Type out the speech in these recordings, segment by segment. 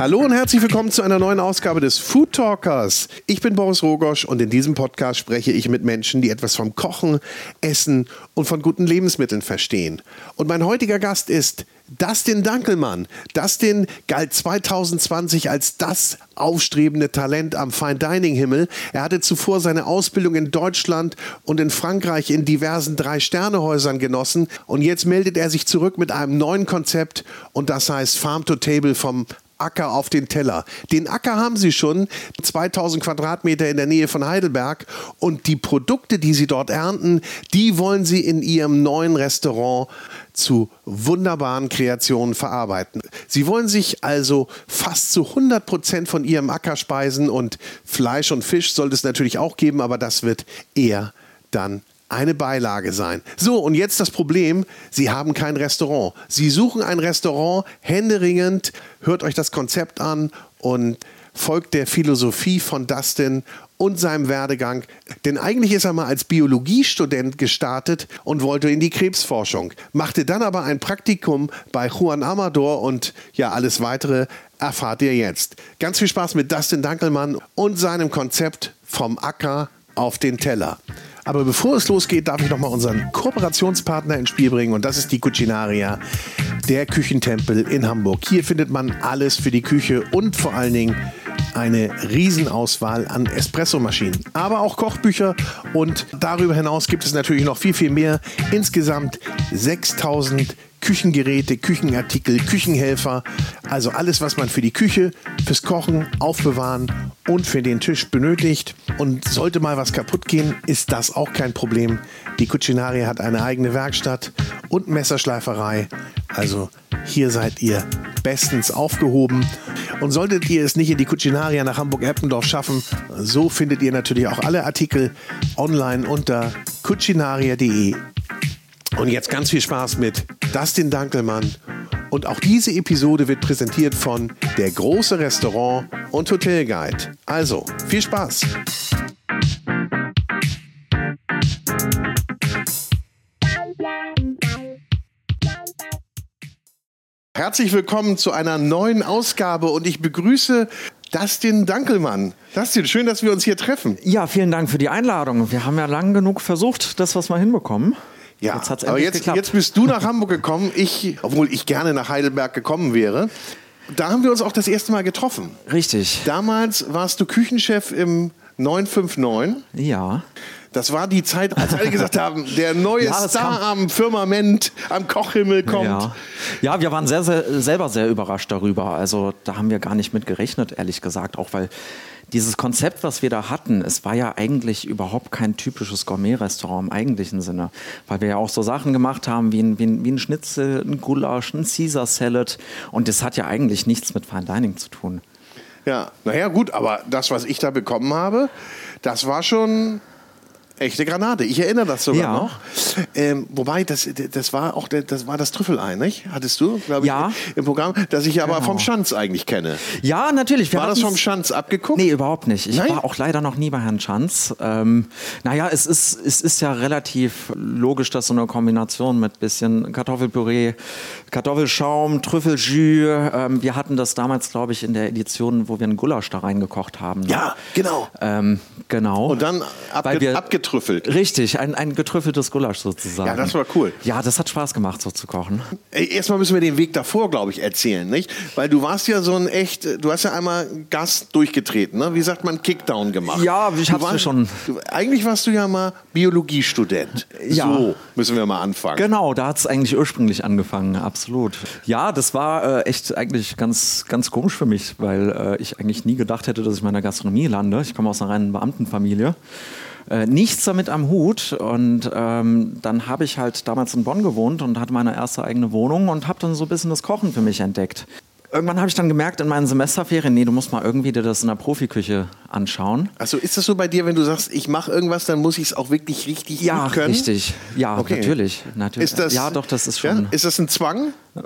Hallo und herzlich willkommen zu einer neuen Ausgabe des Food Talkers. Ich bin Boris Rogosch und in diesem Podcast spreche ich mit Menschen, die etwas vom Kochen, Essen und von guten Lebensmitteln verstehen. Und mein heutiger Gast ist Dustin Dankelmann. Dustin galt 2020 als das aufstrebende Talent am Fine Dining Himmel. Er hatte zuvor seine Ausbildung in Deutschland und in Frankreich in diversen Drei-Sterne-Häusern genossen. Und jetzt meldet er sich zurück mit einem neuen Konzept und das heißt Farm to Table vom Acker auf den Teller. Den Acker haben sie schon, 2000 Quadratmeter in der Nähe von Heidelberg. Und die Produkte, die sie dort ernten, die wollen sie in ihrem neuen Restaurant zu wunderbaren Kreationen verarbeiten. Sie wollen sich also fast zu 100 Prozent von ihrem Acker speisen und Fleisch und Fisch sollte es natürlich auch geben, aber das wird eher dann eine Beilage sein. So, und jetzt das Problem, Sie haben kein Restaurant. Sie suchen ein Restaurant händeringend, hört euch das Konzept an und folgt der Philosophie von Dustin und seinem Werdegang. Denn eigentlich ist er mal als Biologiestudent gestartet und wollte in die Krebsforschung, machte dann aber ein Praktikum bei Juan Amador und ja, alles weitere erfahrt ihr jetzt. Ganz viel Spaß mit Dustin Dankelmann und seinem Konzept vom Acker auf den Teller. Aber bevor es losgeht, darf ich nochmal unseren Kooperationspartner ins Spiel bringen und das ist die Cucinaria, der Küchentempel in Hamburg. Hier findet man alles für die Küche und vor allen Dingen eine Riesenauswahl an Espressomaschinen, aber auch Kochbücher und darüber hinaus gibt es natürlich noch viel, viel mehr. Insgesamt 6000 Küchengeräte, Küchenartikel, Küchenhelfer, also alles, was man für die Küche, fürs Kochen, Aufbewahren und für den Tisch benötigt. Und sollte mal was kaputt gehen, ist das auch kein Problem. Die Cucinaria hat eine eigene Werkstatt und Messerschleiferei. Also hier seid ihr bestens aufgehoben. Und solltet ihr es nicht in die Cucinaria nach Hamburg-Eppendorf schaffen, so findet ihr natürlich auch alle Artikel online unter cucinaria.de. Und jetzt ganz viel Spaß mit Dustin Dankelmann. Und auch diese Episode wird präsentiert von Der große Restaurant und Hotelguide. Also, viel Spaß! Herzlich willkommen zu einer neuen Ausgabe und ich begrüße Dustin Dankelmann. Dustin, schön, dass wir uns hier treffen. Ja, vielen Dank für die Einladung. Wir haben ja lang genug versucht, das, was wir hinbekommen. Ja, jetzt aber jetzt, jetzt bist du nach Hamburg gekommen, ich, obwohl ich gerne nach Heidelberg gekommen wäre. Da haben wir uns auch das erste Mal getroffen. Richtig. Damals warst du Küchenchef im 959. Ja. Das war die Zeit, als alle gesagt haben, der neue ja, Star am Firmament, am Kochhimmel kommt. Ja, ja wir waren sehr, sehr, selber sehr überrascht darüber. Also da haben wir gar nicht mit gerechnet, ehrlich gesagt. Auch weil dieses Konzept, was wir da hatten, es war ja eigentlich überhaupt kein typisches Gourmet-Restaurant im eigentlichen Sinne. Weil wir ja auch so Sachen gemacht haben wie ein, wie ein, wie ein Schnitzel, ein Gulasch, ein Caesar Salad. Und das hat ja eigentlich nichts mit Fine Dining zu tun. Ja, naja, gut, aber das, was ich da bekommen habe, das war schon Echte Granate. Ich erinnere das sogar ja. noch. Ähm, wobei, das, das war auch das war das Trüffelei, nicht? Hattest du, glaube ich, ja. im Programm, das ich aber genau. vom Schanz eigentlich kenne. Ja, natürlich. Wir war das vom Schanz abgeguckt? Nee, überhaupt nicht. Ich Nein? war auch leider noch nie bei Herrn Schanz. Ähm, naja, es ist, es ist ja relativ logisch, dass so eine Kombination mit bisschen Kartoffelpüree, Kartoffelschaum, Trüffeljus. Ähm, wir hatten das damals, glaube ich, in der Edition, wo wir einen Gulasch da reingekocht haben. Ja, genau. Ähm, genau. Und dann abge abgetrüffelt getrüffelt. Richtig, ein, ein getrüffeltes Gulasch sozusagen. Ja, das war cool. Ja, das hat Spaß gemacht, so zu kochen. Erstmal müssen wir den Weg davor, glaube ich, erzählen, nicht? Weil du warst ja so ein echt, du hast ja einmal Gas durchgetreten, ne? Wie sagt man, Kickdown gemacht. Ja, ich hab's schon. Du, eigentlich warst du ja mal Biologiestudent. Ja. So müssen wir mal anfangen. Genau, da hat es eigentlich ursprünglich angefangen, absolut. Ja, das war äh, echt eigentlich ganz, ganz komisch für mich, weil äh, ich eigentlich nie gedacht hätte, dass ich in meiner Gastronomie lande. Ich komme aus einer reinen Beamtenfamilie äh, nichts damit am Hut. Und ähm, dann habe ich halt damals in Bonn gewohnt und hatte meine erste eigene Wohnung und habe dann so ein bisschen das Kochen für mich entdeckt. Irgendwann habe ich dann gemerkt in meinen Semesterferien, nee, du musst mal irgendwie dir das in der Profiküche anschauen. Also ist das so bei dir, wenn du sagst, ich mache irgendwas, dann muss ich es auch wirklich richtig ja, können? Ja, richtig. Ja, okay. natürlich, natürlich. Ist das, ja, doch, das ist schon. Ja? Ist das ein Zwang? Ja,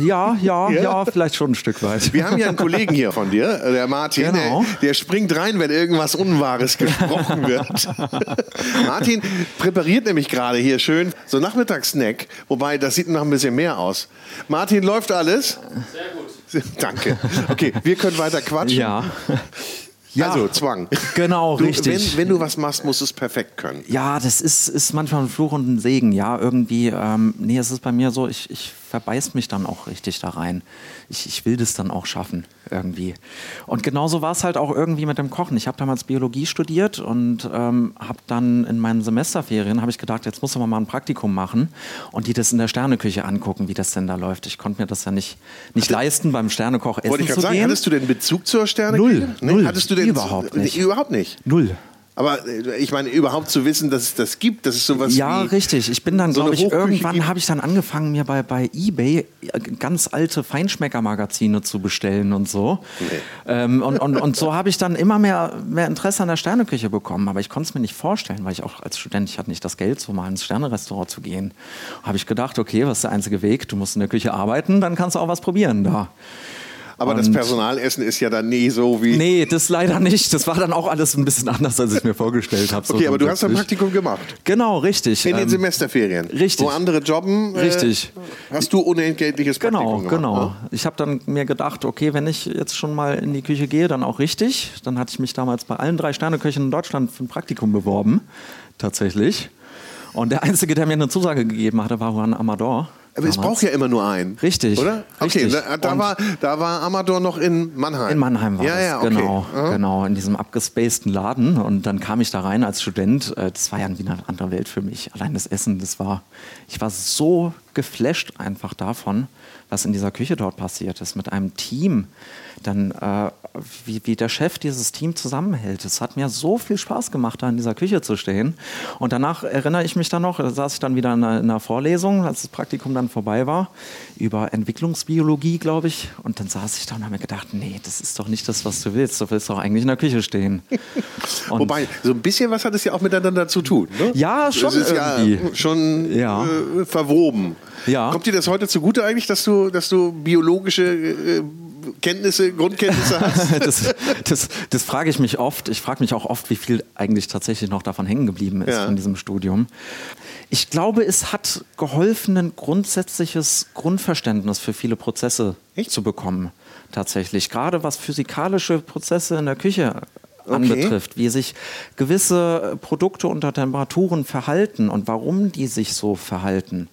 ja, ja, ja, vielleicht schon ein Stück weit. Wir haben ja einen Kollegen hier von dir, äh, der Martin, genau. der, der, springt rein, wenn irgendwas Unwahres gesprochen wird. Martin präpariert nämlich gerade hier schön so Nachmittagssnack, wobei das sieht noch ein bisschen mehr aus. Martin, läuft alles? Sehr gut. Danke. Okay, wir können weiter quatschen. Ja. Ja, Also Zwang. genau, Du, richtig. Wenn, wenn du was machst, musst du es perfekt können. Ja, das ist, ist manchmal ein Fluch und ein Segen. Ja, irgendwie, ähm, nee, es ist bei mir so, ich, ich verbeiß mich dann auch richtig da rein. Ich, ich will das dann auch schaffen, irgendwie. Und genauso war es halt auch irgendwie mit dem Kochen. Ich habe damals Biologie studiert und ähm, habe dann in meinen Semesterferien, habe ich gedacht, jetzt muss man mal ein Praktikum machen und die das in der Sterneküche angucken, wie das denn da läuft. Ich konnte mir das ja nicht, nicht leisten, beim Sternekoch essen Wollte ich zu gerade sagen, gehen. hattest du denn Bezug zur Sterne? Null, null. Hattest du denn Überhaupt nicht. Nee, überhaupt nicht. Null. Aber äh, ich meine, überhaupt zu wissen, dass es das gibt, das ist sowas Ja, richtig. Ich bin dann, so glaube ich, Hochküche irgendwann habe ich dann angefangen, mir bei, bei Ebay äh, ganz alte Feinschmecker-Magazine zu bestellen und so. Ähm, und, und, und so habe ich dann immer mehr, mehr Interesse an der Sterneküche bekommen. Aber ich konnte es mir nicht vorstellen, weil ich auch als Student, ich hatte nicht das Geld, so mal ins Sternerestaurant zu gehen. Habe ich gedacht, okay, was ist der einzige Weg? Du musst in der Küche arbeiten, dann kannst du auch was probieren da. Aber das und- Personalessen ist ja dann nie so wie... Nee, das leider nicht. Das war dann auch alles ein bisschen anders, als ich mir vorgestellt habe. so okay, aber du hast ein. Praktikum gemacht. Genau, richtig. In den Ähm, Semesterferien. richtig. Wo andere jobben, äh, Richtig. hast du unentgeltliches Genau, Praktikum gemacht. genau. ne? Ich habe dann mir gedacht, okay, wenn ich jetzt schon mal in die Küche gehe, dann auch richtig. Dann hatte ich mich damals bei allen drei Sterneköchen in Deutschland für ein Praktikum beworben, tatsächlich. Und der Einzige, der mir eine Zusage gegeben hatte, war Juan Amador. Aber es damals. braucht ja immer nur einen. Richtig, Oder? Okay, richtig. da, da, Und- war, da war Amador noch in Mannheim. In Mannheim war ja, das, ja, okay. genau, Aha. genau, in diesem abgespaceden Laden. Und dann kam ich da rein als Student. Äh, Das war ja wie eine andere Welt für mich. Allein das Essen, das war, ich war so geflasht einfach davon, was in dieser Küche dort passiert ist, mit einem Team. Dann, äh, wie, wie der Chef dieses Team zusammenhält. Es hat mir so viel Spaß gemacht, da in dieser Küche zu stehen. Und danach erinnere ich mich dann noch, da saß ich dann wieder in einer, in einer Vorlesung, als das Praktikum dann vorbei war, über Entwicklungsbiologie, glaube ich. Und dann saß ich da und habe mir gedacht, nee, das ist doch nicht das, was du willst. Du willst doch eigentlich in der Küche stehen. Und Wobei, so ein bisschen was hat es ja auch miteinander zu tun. Ne? Ja, schon Es ist irgendwie. ja schon Ja. Äh, verwoben. Ja. Kommt dir das heute zugute eigentlich, dass du, dass du biologische äh, Kenntnisse, Grundkenntnisse hast? das, das, das frage ich mich oft. Ich frage mich auch oft, wie viel eigentlich tatsächlich noch davon hängen geblieben ist Ja. von diesem Studium. Ich glaube, es hat geholfen, ein grundsätzliches Grundverständnis für viele Prozesse Echt? zu bekommen. Tatsächlich. Gerade was physikalische Prozesse in der Küche Okay. anbetrifft, wie sich gewisse Produkte unter Temperaturen verhalten und warum die sich so verhalten.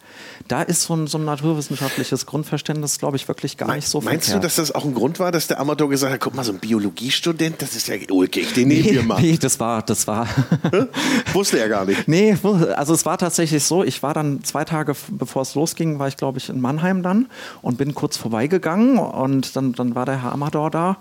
Da ist so ein, so ein naturwissenschaftliches Grundverständnis, glaube ich, wirklich gar nicht so Meinst du, verkehrt. dass das auch ein Grund war, dass der Amador gesagt hat, guck mal, so ein Biologiestudent, das ist ja ulkig, den nehmen wir mal. Nee, das war, das war. Wusste er gar nicht. nee, also es war tatsächlich so, ich war dann zwei Tage bevor es losging, war ich glaube ich in Mannheim dann und bin kurz vorbeigegangen und dann, dann war der Herr Amador da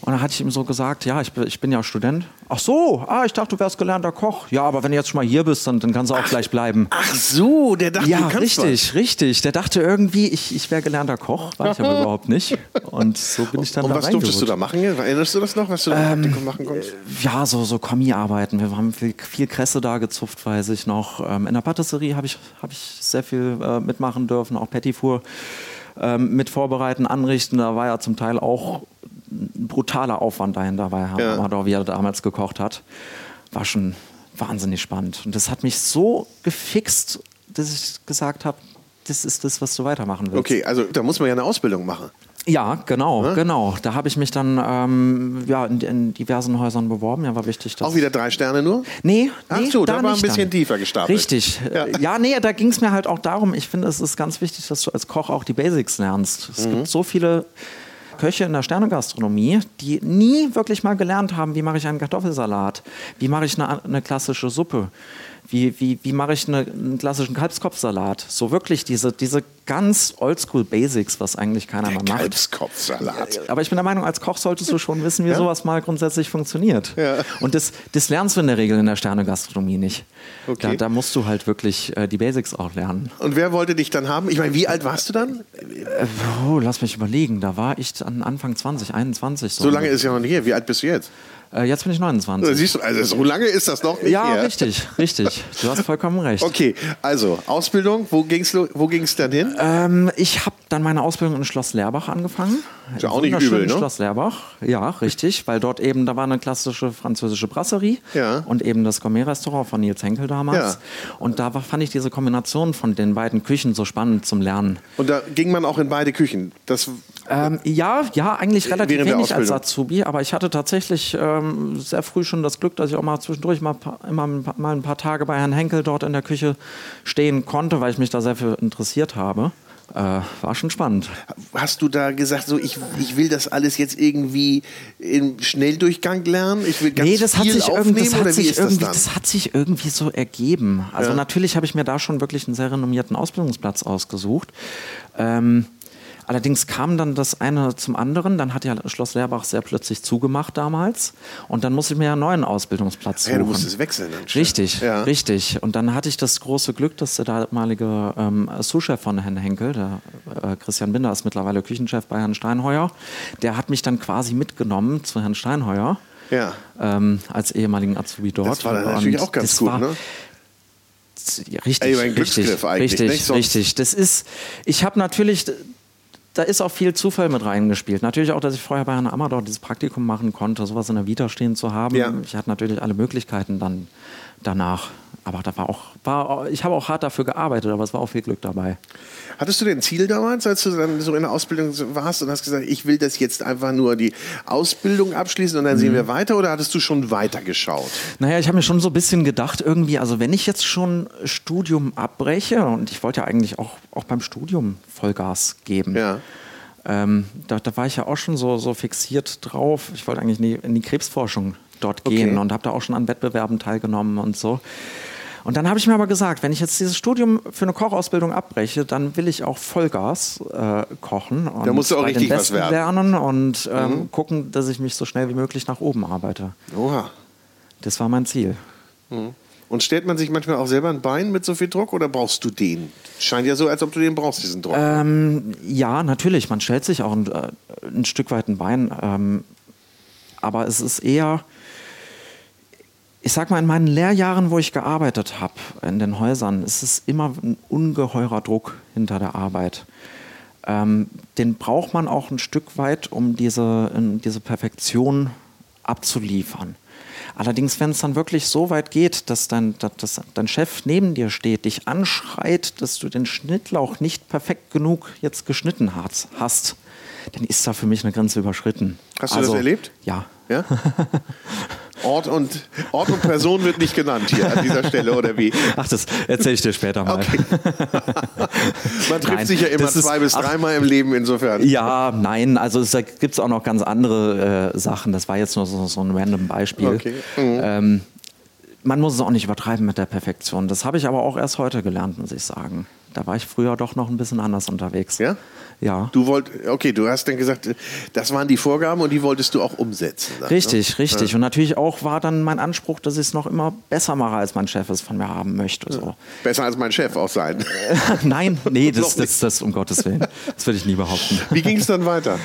und dann hatte ich ihm so gesagt, ja, ich bin, ich bin ja Student. Ach so, ah, ich dachte, du wärst gelernter Koch. Ja, aber wenn du jetzt schon mal hier bist, dann, dann kannst du auch gleich bleiben. Ach so, der dachte, Ja, du kannst richtig, richtig. Der dachte irgendwie, ich, ich wäre gelernter Koch, war ich aber überhaupt nicht. Und so bin ich was. dann Und da was durftest du da machen? Erinnerst du das noch, was du da Praktikum machen konntest? Ja, so, so Kommi-Arbeiten. Wir haben viel, viel Kresse da gezupft, weiß ich noch. Ähm, in der Patisserie habe ich, hab ich sehr viel äh, mitmachen dürfen, auch Petit Four ähm, mit vorbereiten, anrichten. Da war ja zum Teil auch ein brutaler Aufwand dahinter bei Herrn Ja. Amador, wie er damals gekocht hat. War schon wahnsinnig spannend. Und das hat mich so gefixt, dass ich gesagt habe, das ist das, was du weitermachen willst. Okay, also da muss man ja eine Ausbildung machen. Ja, genau, genau. Da habe ich mich dann ähm, ja, in, in diversen Häusern beworben. Ja, war wichtig. Auch wieder drei Sterne nur? Nee, Ach nee so, da war ein bisschen dann. tiefer gestapelt. Richtig. Ja. Ja, ja nee, da ging es mir halt auch darum, ich finde, es ist ganz wichtig, dass du als Koch auch die Basics lernst. Es Mhm. gibt so viele Köche in der Sternegastronomie, die nie wirklich mal gelernt haben, wie mache ich einen Kartoffelsalat, wie mache ich eine, eine klassische Suppe, wie, wie, wie mache ich eine, einen klassischen Kalbskopfsalat. So wirklich diese, diese ganz oldschool Basics, was eigentlich keiner mehr macht. Kalbskopfsalat. Aber ich bin der Meinung, als Koch solltest du schon wissen, wie Ja? sowas mal grundsätzlich funktioniert. Ja. Und das, das lernst du in der Regel in der Sternegastronomie nicht. Okay. Da, da musst du halt wirklich äh, die Basics auch lernen. Und wer wollte dich dann haben? Ich meine, wie alt warst du dann? Äh, oh, lass mich überlegen, da war ich an Anfang 20, 21. So lange ist ja noch nicht her. Wie alt bist du jetzt? Äh, jetzt bin ich 29. Siehst du, also so lange ist das noch nicht ja, her. richtig, richtig. Du hast vollkommen recht. Okay, also Ausbildung, wo ging's, lo- wo ging's dann hin? Ähm, ich habe dann meine Ausbildung in Schloss Leerbach angefangen. Ist ja auch nicht übel, ne? Schloss Leerbach, ja, richtig, weil dort eben, da war eine klassische französische Brasserie Ja. und eben das Gourmet-Restaurant von Nils Henkel damals. Ja. Und da war, fand ich diese Kombination von den beiden Küchen so spannend zum Lernen. Und da ging man auch in beide Küchen. Das Ähm, ja, ja, eigentlich relativ Während wenig als. Azubi, aber ich hatte tatsächlich ähm, sehr früh schon das Glück, dass ich auch mal zwischendurch mal, immer ein paar- mal ein paar Tage bei Herrn Henkel dort in der Küche stehen konnte, weil ich mich da sehr für interessiert habe. Äh, war schon spannend. Hast du da gesagt, so ich, ich will das alles jetzt irgendwie im Schnelldurchgang lernen? Ich will ganz nee, das hat viel sich irgendwie, aufnehmen das hat oder wie sich das irgendwie, dann? das hat sich irgendwie so ergeben. Also Ja. natürlich habe ich mir da schon wirklich einen sehr renommierten Ausbildungsplatz ausgesucht. Ähm, allerdings kam dann das eine zum anderen. Dann hat ja Schloss Leerbach sehr plötzlich zugemacht damals. Und dann musste ich mir ja einen neuen Ausbildungsplatz suchen. Ja, du musstest wechseln. Schon. Richtig, Ja. richtig. Und dann hatte ich das große Glück, dass der damalige ähm, Sous-Chef von Herrn Henkel, der äh, Christian Binder, ist mittlerweile Küchenchef bei Herrn Steinheuer, der hat mich dann quasi mitgenommen zu Herrn Steinheuer Ja. ähm, als ehemaligen Azubi dort. Das war dann natürlich Und auch ganz gut, war- ne? Richtig, Ey, richtig, richtig, nicht? Richtig. Das ist, ich habe natürlich, da ist auch viel Zufall mit reingespielt. Natürlich auch, dass ich vorher bei Herrn Amador dieses Praktikum machen konnte, sowas in der Vita stehen zu haben. Ja. Ich hatte natürlich alle Möglichkeiten dann danach. Aber da war auch, war, ich habe auch hart dafür gearbeitet, aber es war auch viel Glück dabei. Hattest du denn ein Ziel damals, als du dann so in der Ausbildung warst und hast gesagt, ich will das jetzt einfach nur die Ausbildung abschließen und dann Mhm. sehen wir weiter oder hattest du schon weiter geschaut? Naja, ich habe mir schon so ein bisschen gedacht, irgendwie, also wenn ich jetzt schon Studium abbreche und ich wollte ja eigentlich auch, auch beim Studium Vollgas geben. Ja. Ähm, da, da war ich ja auch schon so, so fixiert drauf. Ich wollte eigentlich in die, in die Krebsforschung dort Okay. gehen und habe da auch schon an Wettbewerben teilgenommen und so. Und dann habe ich mir aber gesagt, wenn ich jetzt dieses Studium für eine Kochausbildung abbreche, dann will ich auch Vollgas äh, kochen und Da musst du auch bei richtig den was werden. Mhm. lernen und ähm, gucken, dass ich mich so schnell wie möglich nach oben arbeite. Oha. Das war mein Ziel. Und stellt man sich manchmal auch selber ein Bein mit so viel Druck oder brauchst du den? Scheint ja so, als ob du den brauchst, diesen Druck. Ähm, ja, natürlich. Man stellt sich auch ein, äh, ein Stück weit ein Bein. Ähm, aber es ist eher, ich sag mal, in meinen Lehrjahren, wo ich gearbeitet habe, in den Häusern, ist es immer ein ungeheurer Druck hinter der Arbeit. Ähm, den braucht man auch ein Stück weit, um diese, in diese Perfektion abzuliefern. Allerdings, wenn es dann wirklich so weit geht, dass dein, dass, dein Chef neben dir steht, dich anschreit, dass du den Schnittlauch nicht perfekt genug jetzt geschnitten hast, hast dann ist da für mich eine Grenze überschritten. Hast du das erlebt? Ja. Ja? Ort, und, Ort und Person wird nicht genannt hier an dieser Stelle, oder wie? Ach, das erzähle ich dir später mal. Okay. Man trifft Nein, sich ja immer das ist- zwei bis dreimal im Leben insofern. Ja, nein, also es gibt auch noch ganz andere äh, Sachen. Das war jetzt nur so, so ein random Beispiel. Okay. Mhm. Ähm, man muss es auch nicht übertreiben mit der Perfektion. Das habe ich aber auch erst heute gelernt, muss ich sagen. Da war ich früher doch noch ein bisschen anders unterwegs. Ja? Ja. Du wollt, okay, du hast dann gesagt, das waren die Vorgaben und die wolltest du auch umsetzen. dann, Richtig, ne? richtig. Und natürlich auch war dann mein Anspruch, dass ich es noch immer besser mache, als mein Chef es von mir haben möchte. So. Besser als mein Chef auch sein. Nein, nee, das, Noch das, das, um Gottes Willen. Das würde ich nie behaupten. Wie ging es dann weiter?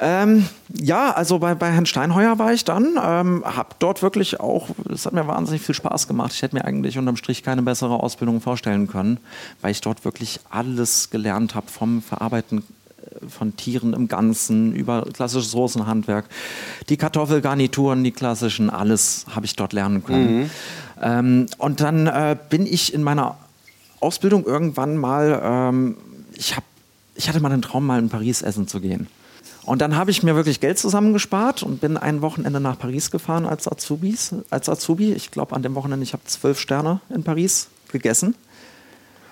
Ähm, ja, also bei, bei Herrn Steinheuer war ich dann, ähm, habe dort wirklich auch, es hat mir wahnsinnig viel Spaß gemacht. Ich hätte mir eigentlich unterm Strich keine bessere Ausbildung vorstellen können, weil ich dort wirklich alles gelernt habe vom Verarbeiten äh, von Tieren im Ganzen über klassisches Soßenhandwerk, die Kartoffelgarnituren, die klassischen, alles habe ich dort lernen können. Ähm, und dann äh, bin ich in meiner Ausbildung irgendwann mal, ähm, ich, hab, ich hatte mal den Traum, mal in Paris essen zu gehen. Und dann habe ich mir wirklich Geld zusammengespart und bin ein Wochenende nach Paris gefahren als, Azubis, als Azubi. Ich glaube, an dem Wochenende, ich habe zwölf Sterne in Paris gegessen.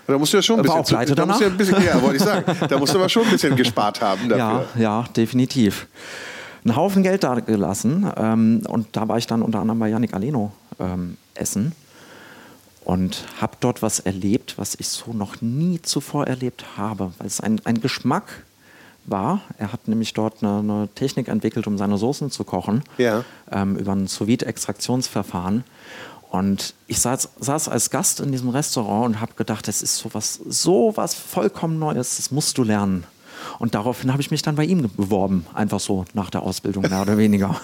Da musst du ja schon ein bisschen, pleite da musst du ja, ein bisschen ja, wollte ich sagen. Da musst du aber schon ein bisschen gespart haben dafür. Ja, ja, definitiv. Einen Haufen Geld da gelassen. Ähm, und da war ich dann unter anderem bei Yannick Aleno ähm, essen und habe dort was erlebt, was ich so noch nie zuvor erlebt habe, weil es ein, ein Geschmack war. Er hat nämlich dort eine, eine Technik entwickelt, um seine Soßen zu kochen, Ja. ähm, über ein Sous-Vide-Extraktionsverfahren. Und ich saß, saß als Gast in diesem Restaurant und habe gedacht, das ist sowas, sowas vollkommen Neues, das musst du lernen. Und daraufhin habe ich mich dann bei ihm beworben, einfach so nach der Ausbildung, mehr oder weniger.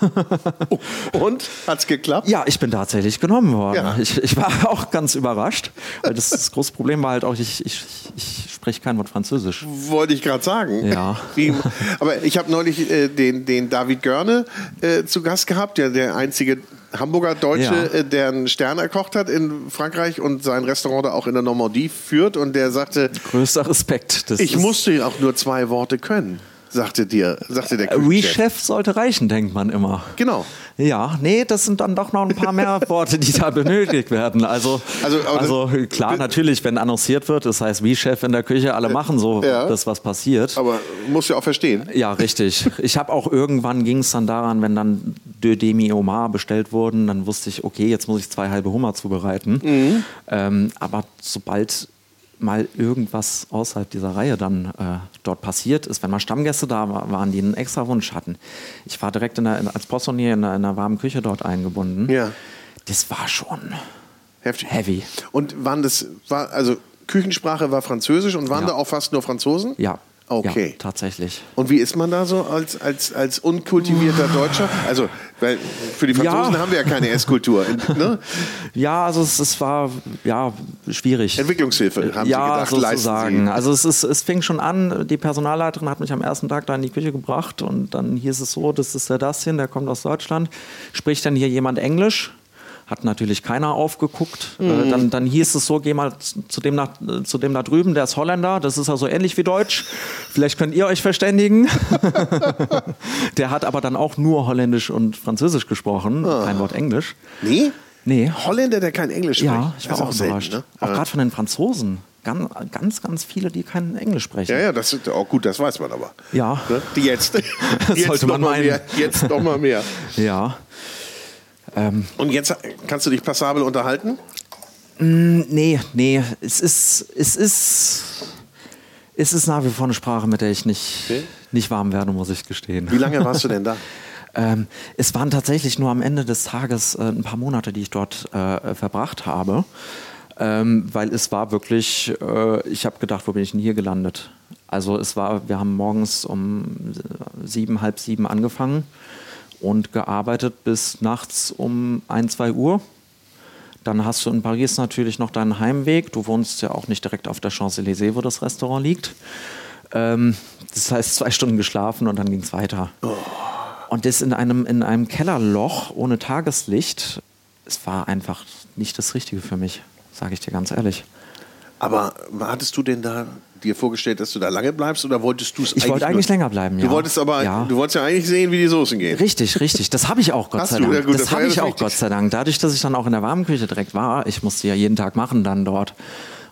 Und? Hat's geklappt? Ja, ich bin tatsächlich genommen worden. Ja. Ich, ich war auch ganz überrascht, weil das, das große Problem war halt auch, ich, ich, ich spreche kein Wort Französisch. Wollte ich gerade sagen. Ja. Wie, aber ich habe neulich äh, den, den David Görne äh, zu Gast gehabt, der, der einzige Hamburger Deutsche, Ja. äh, der einen Stern erkocht hat in Frankreich und sein Restaurant da auch in der Normandie führt. Und der sagte, Größter Respekt. Das ich musste auch nur zwei Worte können. sagte dir, sagte der Äh, Wie Küchenchef. Chef sollte reichen, denkt man immer. Genau. Ja, nee, das sind dann doch noch ein paar mehr Worte, die da benötigt werden. Also, Also, also, klar, natürlich, wenn annonciert wird, das heißt, wie Chef in der Küche, alle machen so Ja. das, was passiert. Aber musst du ja auch verstehen. Ja, richtig. Ich habe auch irgendwann ging es dann daran, wenn dann Deux Demi Homard bestellt wurden, dann wusste ich, okay, jetzt muss ich zwei halbe Hummer zubereiten. Mhm. Ähm, aber sobald mal irgendwas außerhalb dieser Reihe dann äh, dort passiert ist, wenn mal Stammgäste da wa- waren, die einen extra Wunsch hatten. Ich war direkt in der, in, als Poissonnier in einer, in einer warmen Küche dort eingebunden. Ja. Das war schon Heftig. heavy. Und waren das, war, also Küchensprache war Französisch und waren Ja. da auch fast nur Franzosen? Ja. Okay. Ja, tatsächlich. Und wie ist man da so als, als, als unkultivierter Deutscher? Also, weil für die Franzosen Ja. haben wir ja keine Esskultur. Ne? Ja, also es, es war ja schwierig. Entwicklungshilfe, haben ja, sie gedacht, sozusagen. sie. Also es, ist, es fing schon an, die Personalleiterin hat mich am ersten Tag da in die Küche gebracht und dann hieß es so, das ist der Dustin, der kommt aus Deutschland. Spricht dann hier jemand Englisch? Hat natürlich keiner aufgeguckt. Mhm. Äh, Dann, dann hieß es so, geh mal zu dem, nach, äh, zu dem da drüben, der ist Holländer, das ist also ähnlich wie Deutsch. Vielleicht könnt ihr euch verständigen. der hat aber dann auch nur Holländisch und Französisch gesprochen, Ah. kein Wort Englisch. Nee? Nee, Holländer, der kein Englisch spricht. ja, ich war auch selten, überrascht. ne? Auch Ja. gerade von den Franzosen. Ganz, ganz, ganz viele, die kein Englisch sprechen. Ja, ja, das ist auch gut, das weiß man aber. Ja. Ne? Die Jetzt. jetzt sollte noch man mal meinen. mehr. Jetzt noch mal mehr. Ja. Ähm, Und jetzt kannst du dich passabel unterhalten? nee, nee, es ist, es ist, es ist nach wie vor eine Sprache, mit der ich nicht, Okay. nicht warm werde, muss ich gestehen. Wie lange warst du denn da? Ähm, es waren tatsächlich nur am Ende des Tages äh, ein paar Monate, die ich dort äh, verbracht habe. Ähm, weil es war wirklich, äh, ich habe gedacht, wo bin ich denn hier gelandet? Also es war, wir haben morgens um sieben, halb sieben angefangen und gearbeitet bis nachts um ein, zwei Uhr. Dann hast du in Paris natürlich noch deinen Heimweg. Du wohnst ja auch nicht direkt auf der Champs-Élysées, wo das Restaurant liegt. Ähm, das heißt, zwei Stunden geschlafen und dann ging es weiter. Und das in einem, in einem Kellerloch ohne Tageslicht, es war einfach nicht das Richtige für mich, sage ich dir ganz ehrlich. Aber hattest du denn da dir vorgestellt, dass du da lange bleibst oder wolltest du es Ich wollte eigentlich länger bleiben, Du ja. wolltest aber, Ja. du wolltest ja eigentlich sehen, wie die Soßen gehen. Richtig, richtig. Das habe ich auch, Gott Hast sei du? Dank. Ja, gut, das habe ich auch. Gott sei Dank. Dadurch, dass ich dann auch in der Warmenküche direkt war, ich musste ja jeden Tag machen dann dort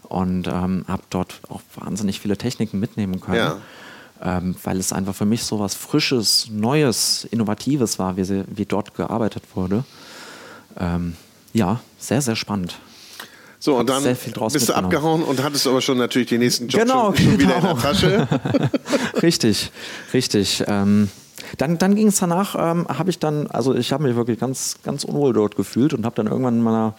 und ähm, habe dort auch wahnsinnig viele Techniken mitnehmen können. Ja. Ähm, weil es einfach für mich so was Frisches, Neues, Innovatives war, wie, sie, wie dort gearbeitet wurde. Ähm, ja, sehr, sehr spannend. So, und dann bist du abgehauen und hattest aber schon natürlich den nächsten Job Genau, schon, schon wieder in genau. der Tasche. richtig, richtig. Ähm, dann dann ging es danach, ähm, habe ich dann, also ich habe mich wirklich ganz, ganz unwohl dort gefühlt und habe dann irgendwann in meiner,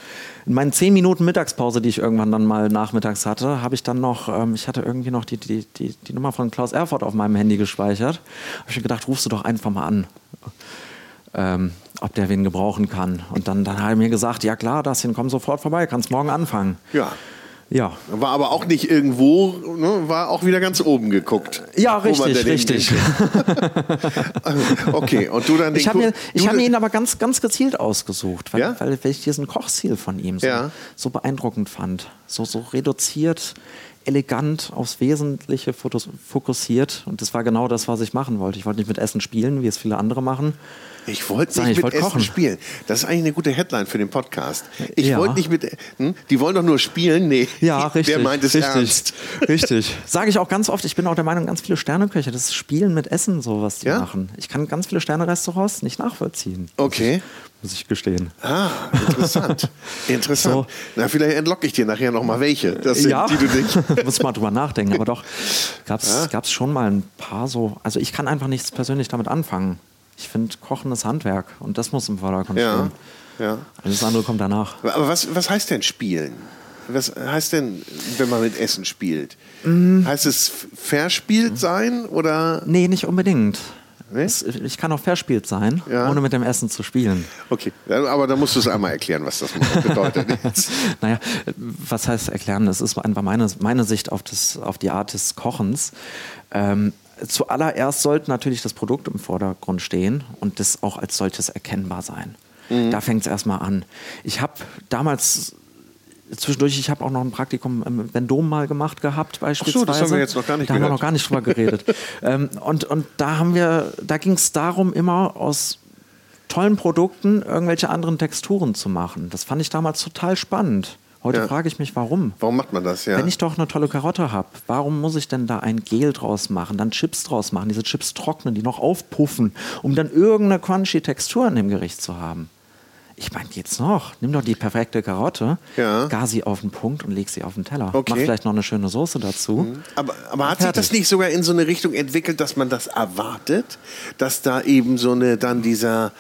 in meinen zehn Minuten Mittagspause, die ich irgendwann dann mal nachmittags hatte, habe ich dann noch, ähm, ich hatte irgendwie noch die, die, die, die Nummer von Klaus Erfurt auf meinem Handy gespeichert. Habe ich mir gedacht, rufst du doch einfach mal an. Ähm, ob der wen gebrauchen kann. Und dann, dann hat er mir gesagt, ja klar, das komm sofort vorbei, kannst morgen anfangen. Ja. Ja, War aber auch nicht irgendwo, ne, war auch wieder ganz oben geguckt. ja richtig, richtig. okay, und du dann den Ich habe mir, ich hab mir ihn aber ganz, ganz gezielt ausgesucht, weil, Ja? weil, weil ich diesen Kochstil von ihm so, Ja. so beeindruckend fand. So, so reduziert, elegant aufs Wesentliche fokussiert. Und das war genau das, was ich machen wollte. Ich wollte nicht mit Essen spielen, wie es viele andere machen. Ich wollte nicht ich mit wollte Essen kochen. spielen. Das ist eigentlich eine gute Headline für den Podcast. Ich Ja. wollte nicht mit. Hm? Die wollen doch nur spielen? Nee. Ja, richtig. Wer meint es richtig, ernst? Richtig. Sage ich auch ganz oft. Ich bin auch der Meinung, ganz viele Sterneköche, das Spielen mit Essen, so was die Ja? machen. Ich kann ganz viele Sternerestaurants nicht nachvollziehen. Okay. Muss ich gestehen. Ah, interessant. Interessant. So. Na, vielleicht entlocke ich dir nachher noch mal welche. Das sind, ja, die du nicht. muss mal drüber nachdenken. Aber doch, gab es schon mal ein paar so. Also ich kann einfach nichts persönlich damit anfangen. Ich finde, Kochen ist Handwerk und das muss im Vordergrund Ja. stehen. ja. Alles andere kommt danach. Aber was, was heißt denn spielen? Was heißt denn, wenn man mit Essen spielt? Mm. Heißt es verspielt sein oder? Nee, nicht unbedingt. Nee? Es, ich kann auch verspielt sein, Ja. ohne mit dem Essen zu spielen. Okay, aber da musst du es einmal erklären, was das bedeutet. Naja, was heißt erklären? Das ist einfach meine, meine Sicht auf, das, auf die Art des Kochens. Ähm, zuallererst sollte natürlich das Produkt im Vordergrund stehen und das auch als solches erkennbar sein. Da fängt es erstmal an. Ich habe damals zwischendurch, ich habe auch noch ein Praktikum im Vendom mal gemacht gehabt, beispielsweise. das haben wir jetzt noch gar nicht Da haben wir noch gar nicht drüber geredet. ähm, und, und da haben wir, da ging es darum, immer aus tollen Produkten irgendwelche anderen Texturen zu machen. Das fand ich damals total spannend. Heute Ja. frage ich mich, warum. Warum macht man das, ja? Wenn ich doch eine tolle Karotte habe, warum muss ich denn da ein Gel draus machen, dann Chips draus machen, diese Chips trocknen, die noch aufpuffen, um dann irgendeine crunchy Textur in dem Gericht zu haben? Ich meine, geht's noch? Nimm doch die perfekte Karotte, Ja. gar sie auf den Punkt und leg sie auf den Teller. Okay. Mhm. Mach vielleicht noch eine schöne Soße dazu. Aber, aber hat sich Fertig. das nicht sogar in so eine Richtung entwickelt, dass man das erwartet? Dass da eben so eine, dann dieser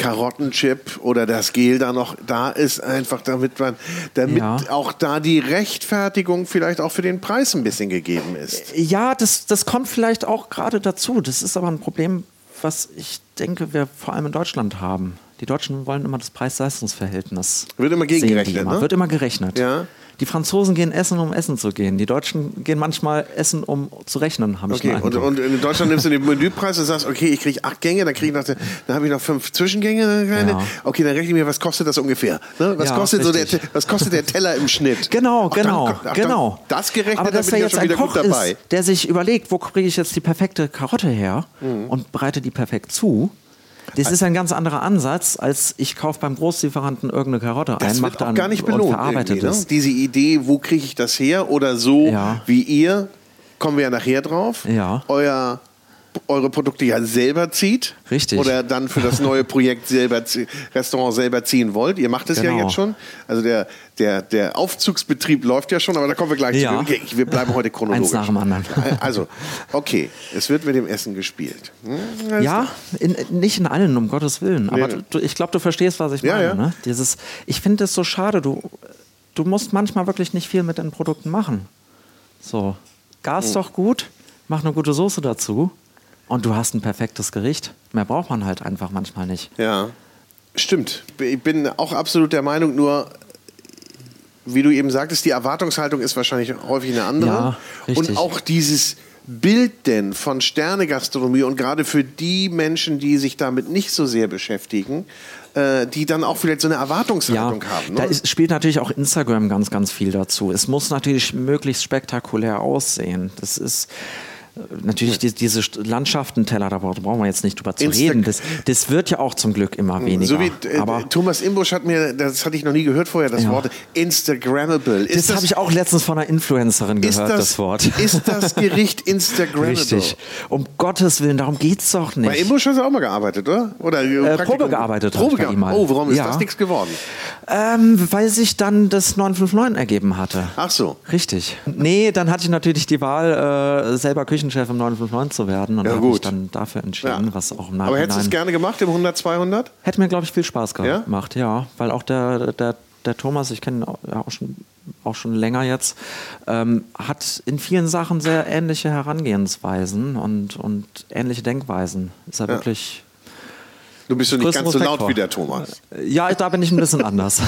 Karottenchip oder das Gel da noch da ist, einfach damit man, damit Ja. auch da die Rechtfertigung vielleicht auch für den Preis ein bisschen gegeben ist. Ja, das, das kommt vielleicht auch gerade dazu. Das ist aber ein Problem, was ich denke, wir vor allem in Deutschland haben. Die Deutschen wollen immer das Preis-Leistungs-Verhältnis. Wird immer gegengerechnet, immer. ne? Wird immer gerechnet. Ja. Die Franzosen gehen essen, um essen zu gehen. Die Deutschen gehen manchmal essen, um zu rechnen, habe ich Okay, den und, und in Deutschland nimmst du den Menüpreis und sagst, okay, ich kriege acht Gänge, dann kriege ich noch, dann habe ich noch fünf Zwischengänge, dann keine. Ja. okay, dann rechne ich mir, was kostet das ungefähr? Ne? Was, Ja, kostet so der, was kostet der Teller im Schnitt? Genau, Ach, dann- genau, ach, dann- genau. Das gerechnet, Aber dann dass da ich ja jetzt ein Koch ist, der sich überlegt, wo kriege ich jetzt die perfekte Karotte her Mhm. und bereite die perfekt zu. Das ist ein ganz anderer Ansatz, als ich kaufe beim Großlieferanten irgendeine Karotte Das ein, mache auch dann gar nicht und belohnt. verarbeite irgendwie, ne? Diese Idee, wo kriege ich das her oder so Ja. wie ihr, kommen wir ja nachher drauf. Ja. Euer, eure Produkte ja selber zieht. Richtig. Oder dann für das neue Projekt selber, Restaurant selber ziehen wollt. Ihr macht es ja Genau. jetzt schon. Also der, der, der Aufzugsbetrieb läuft ja schon, aber da kommen wir gleich Ja. zu. Wir bleiben heute chronologisch. Eins nach dem anderen. Also, okay, es wird mit dem Essen gespielt. Hm, Ja, in, nicht in allen, um Gottes Willen. Aber Nee. du, ich glaube, du verstehst, was ich Ja, meine. ja. Ne? Dieses, ich finde es so schade. Du, du musst manchmal wirklich nicht viel mit den Produkten machen. So, Gas Hm. doch gut, mach eine gute Soße dazu und du hast ein perfektes Gericht. Mehr braucht man halt einfach manchmal nicht. Ja, stimmt. Ich bin auch absolut der Meinung, nur wie du eben sagtest, die Erwartungshaltung ist wahrscheinlich häufig eine andere. Ja, richtig. und auch dieses Bild denn von Sternegastronomie und gerade für die Menschen, die sich damit nicht so sehr beschäftigen, äh, die dann auch vielleicht so eine Erwartungshaltung haben. da Ne? ist, spielt natürlich auch Instagram ganz, ganz viel dazu. Es muss natürlich möglichst spektakulär aussehen. Das ist natürlich die, diese Landschaftenteller, da brauchen wir jetzt nicht drüber zu Insta- reden. Das, das wird ja auch zum Glück immer weniger. so wie äh, Aber Thomas Imbusch hat mir, das hatte ich noch nie gehört vorher, das Ja. Wort Instagrammable. Ist das habe ich auch letztens von einer Influencerin gehört, das, das, Wort. Ist das Gericht Instagrammable? Richtig. Um Gottes Willen, darum geht's doch Bei nicht. Imbusch hast du auch mal gearbeitet, oder? Oder Äh, Praktikum? Probe gearbeitet Probe ich bei ihm mal. Oh, warum ist Ja. das nichts geworden? Ähm, weil sich dann das 959 ergeben hatte. Ach so. Richtig. Nee, dann hatte ich natürlich die Wahl, äh, selber Küchenchef im 959 zu werden und Ja, habe mich dann dafür entschieden, Ja. was auch im Aber hättest du es Nachhinein gerne gemacht im 100, 200? hätte mir glaube ich viel Spaß Ja? gemacht, ja, weil auch der der der Thomas, ich kenne ihn ja, auch schon auch schon länger jetzt, ähm, hat in vielen Sachen sehr ähnliche Herangehensweisen und, und ähnliche Denkweisen. Ist er Ja. wirklich Du bist so nicht ganz so laut vor. wie der Thomas. Ja, da bin ich ein bisschen anders.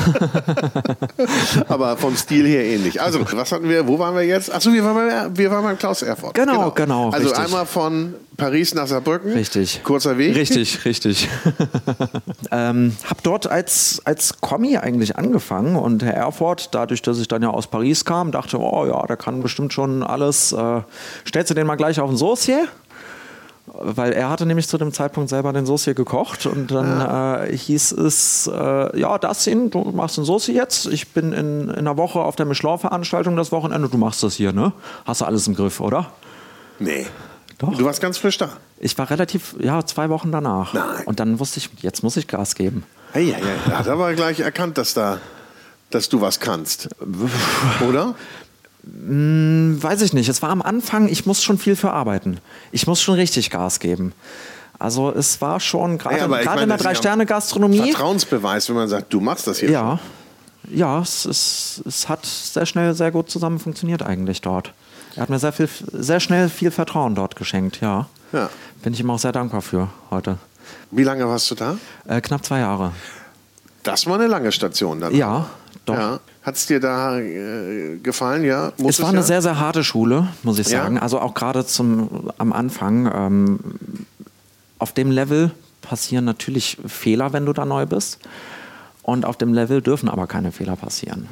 Aber vom Stil her ähnlich. Also, was hatten wir, wo waren wir jetzt? Achso, wir waren bei, wir waren beim Klaus Erfurt. Genau, genau, Also richtig. einmal von Paris nach Saarbrücken. Richtig. Kurzer Weg. Richtig, richtig. ähm, hab dort als, als Kommi eigentlich angefangen und Herr Erfurt, dadurch, dass ich dann ja aus Paris kam, dachte, oh ja, der kann bestimmt schon alles. Äh, stellst du den mal gleich auf den Saucier? Weil er hatte nämlich zu dem Zeitpunkt selber den Saucier gekocht und dann äh, hieß es, äh, ja, das hin, du machst den Saucier jetzt. Ich bin in, in einer Woche auf der Michelin-Veranstaltung das Wochenende, du machst das hier, ne? Hast du alles im Griff, oder? Nee. Doch. Du warst ganz frisch da. Ich war relativ, ja, zwei Wochen danach. Nein. Und dann wusste ich, jetzt muss ich Gas geben. Hey, ja, ja, da hat er aber gleich erkannt, dass da, dass du was kannst. Oder? Weiß ich nicht. Es war am Anfang, ich muss schon viel für arbeiten. Ich muss schon richtig Gas geben. Also es war schon, gerade Ja, in der Drei-Sterne-Gastronomie. Vertrauensbeweis, wenn man sagt, du machst das hier. Ja, ja es, ist, es hat sehr schnell, sehr gut zusammen funktioniert eigentlich dort. Er hat mir sehr, viel, sehr schnell viel Vertrauen dort geschenkt, ja. Ja. Bin ich ihm auch sehr dankbar für heute. Wie lange warst du da? Äh, knapp zwei Jahre. Das war eine lange Station dann. Ja, doch. Ja. Hat es dir da äh, gefallen? Ja. Muss Es war eine ja? sehr, sehr harte Schule, muss ich Ja? sagen. Also auch gerade zum am Anfang. Ähm, auf dem Level passieren natürlich Fehler, wenn du da neu bist. und auf dem Level dürfen aber keine Fehler passieren.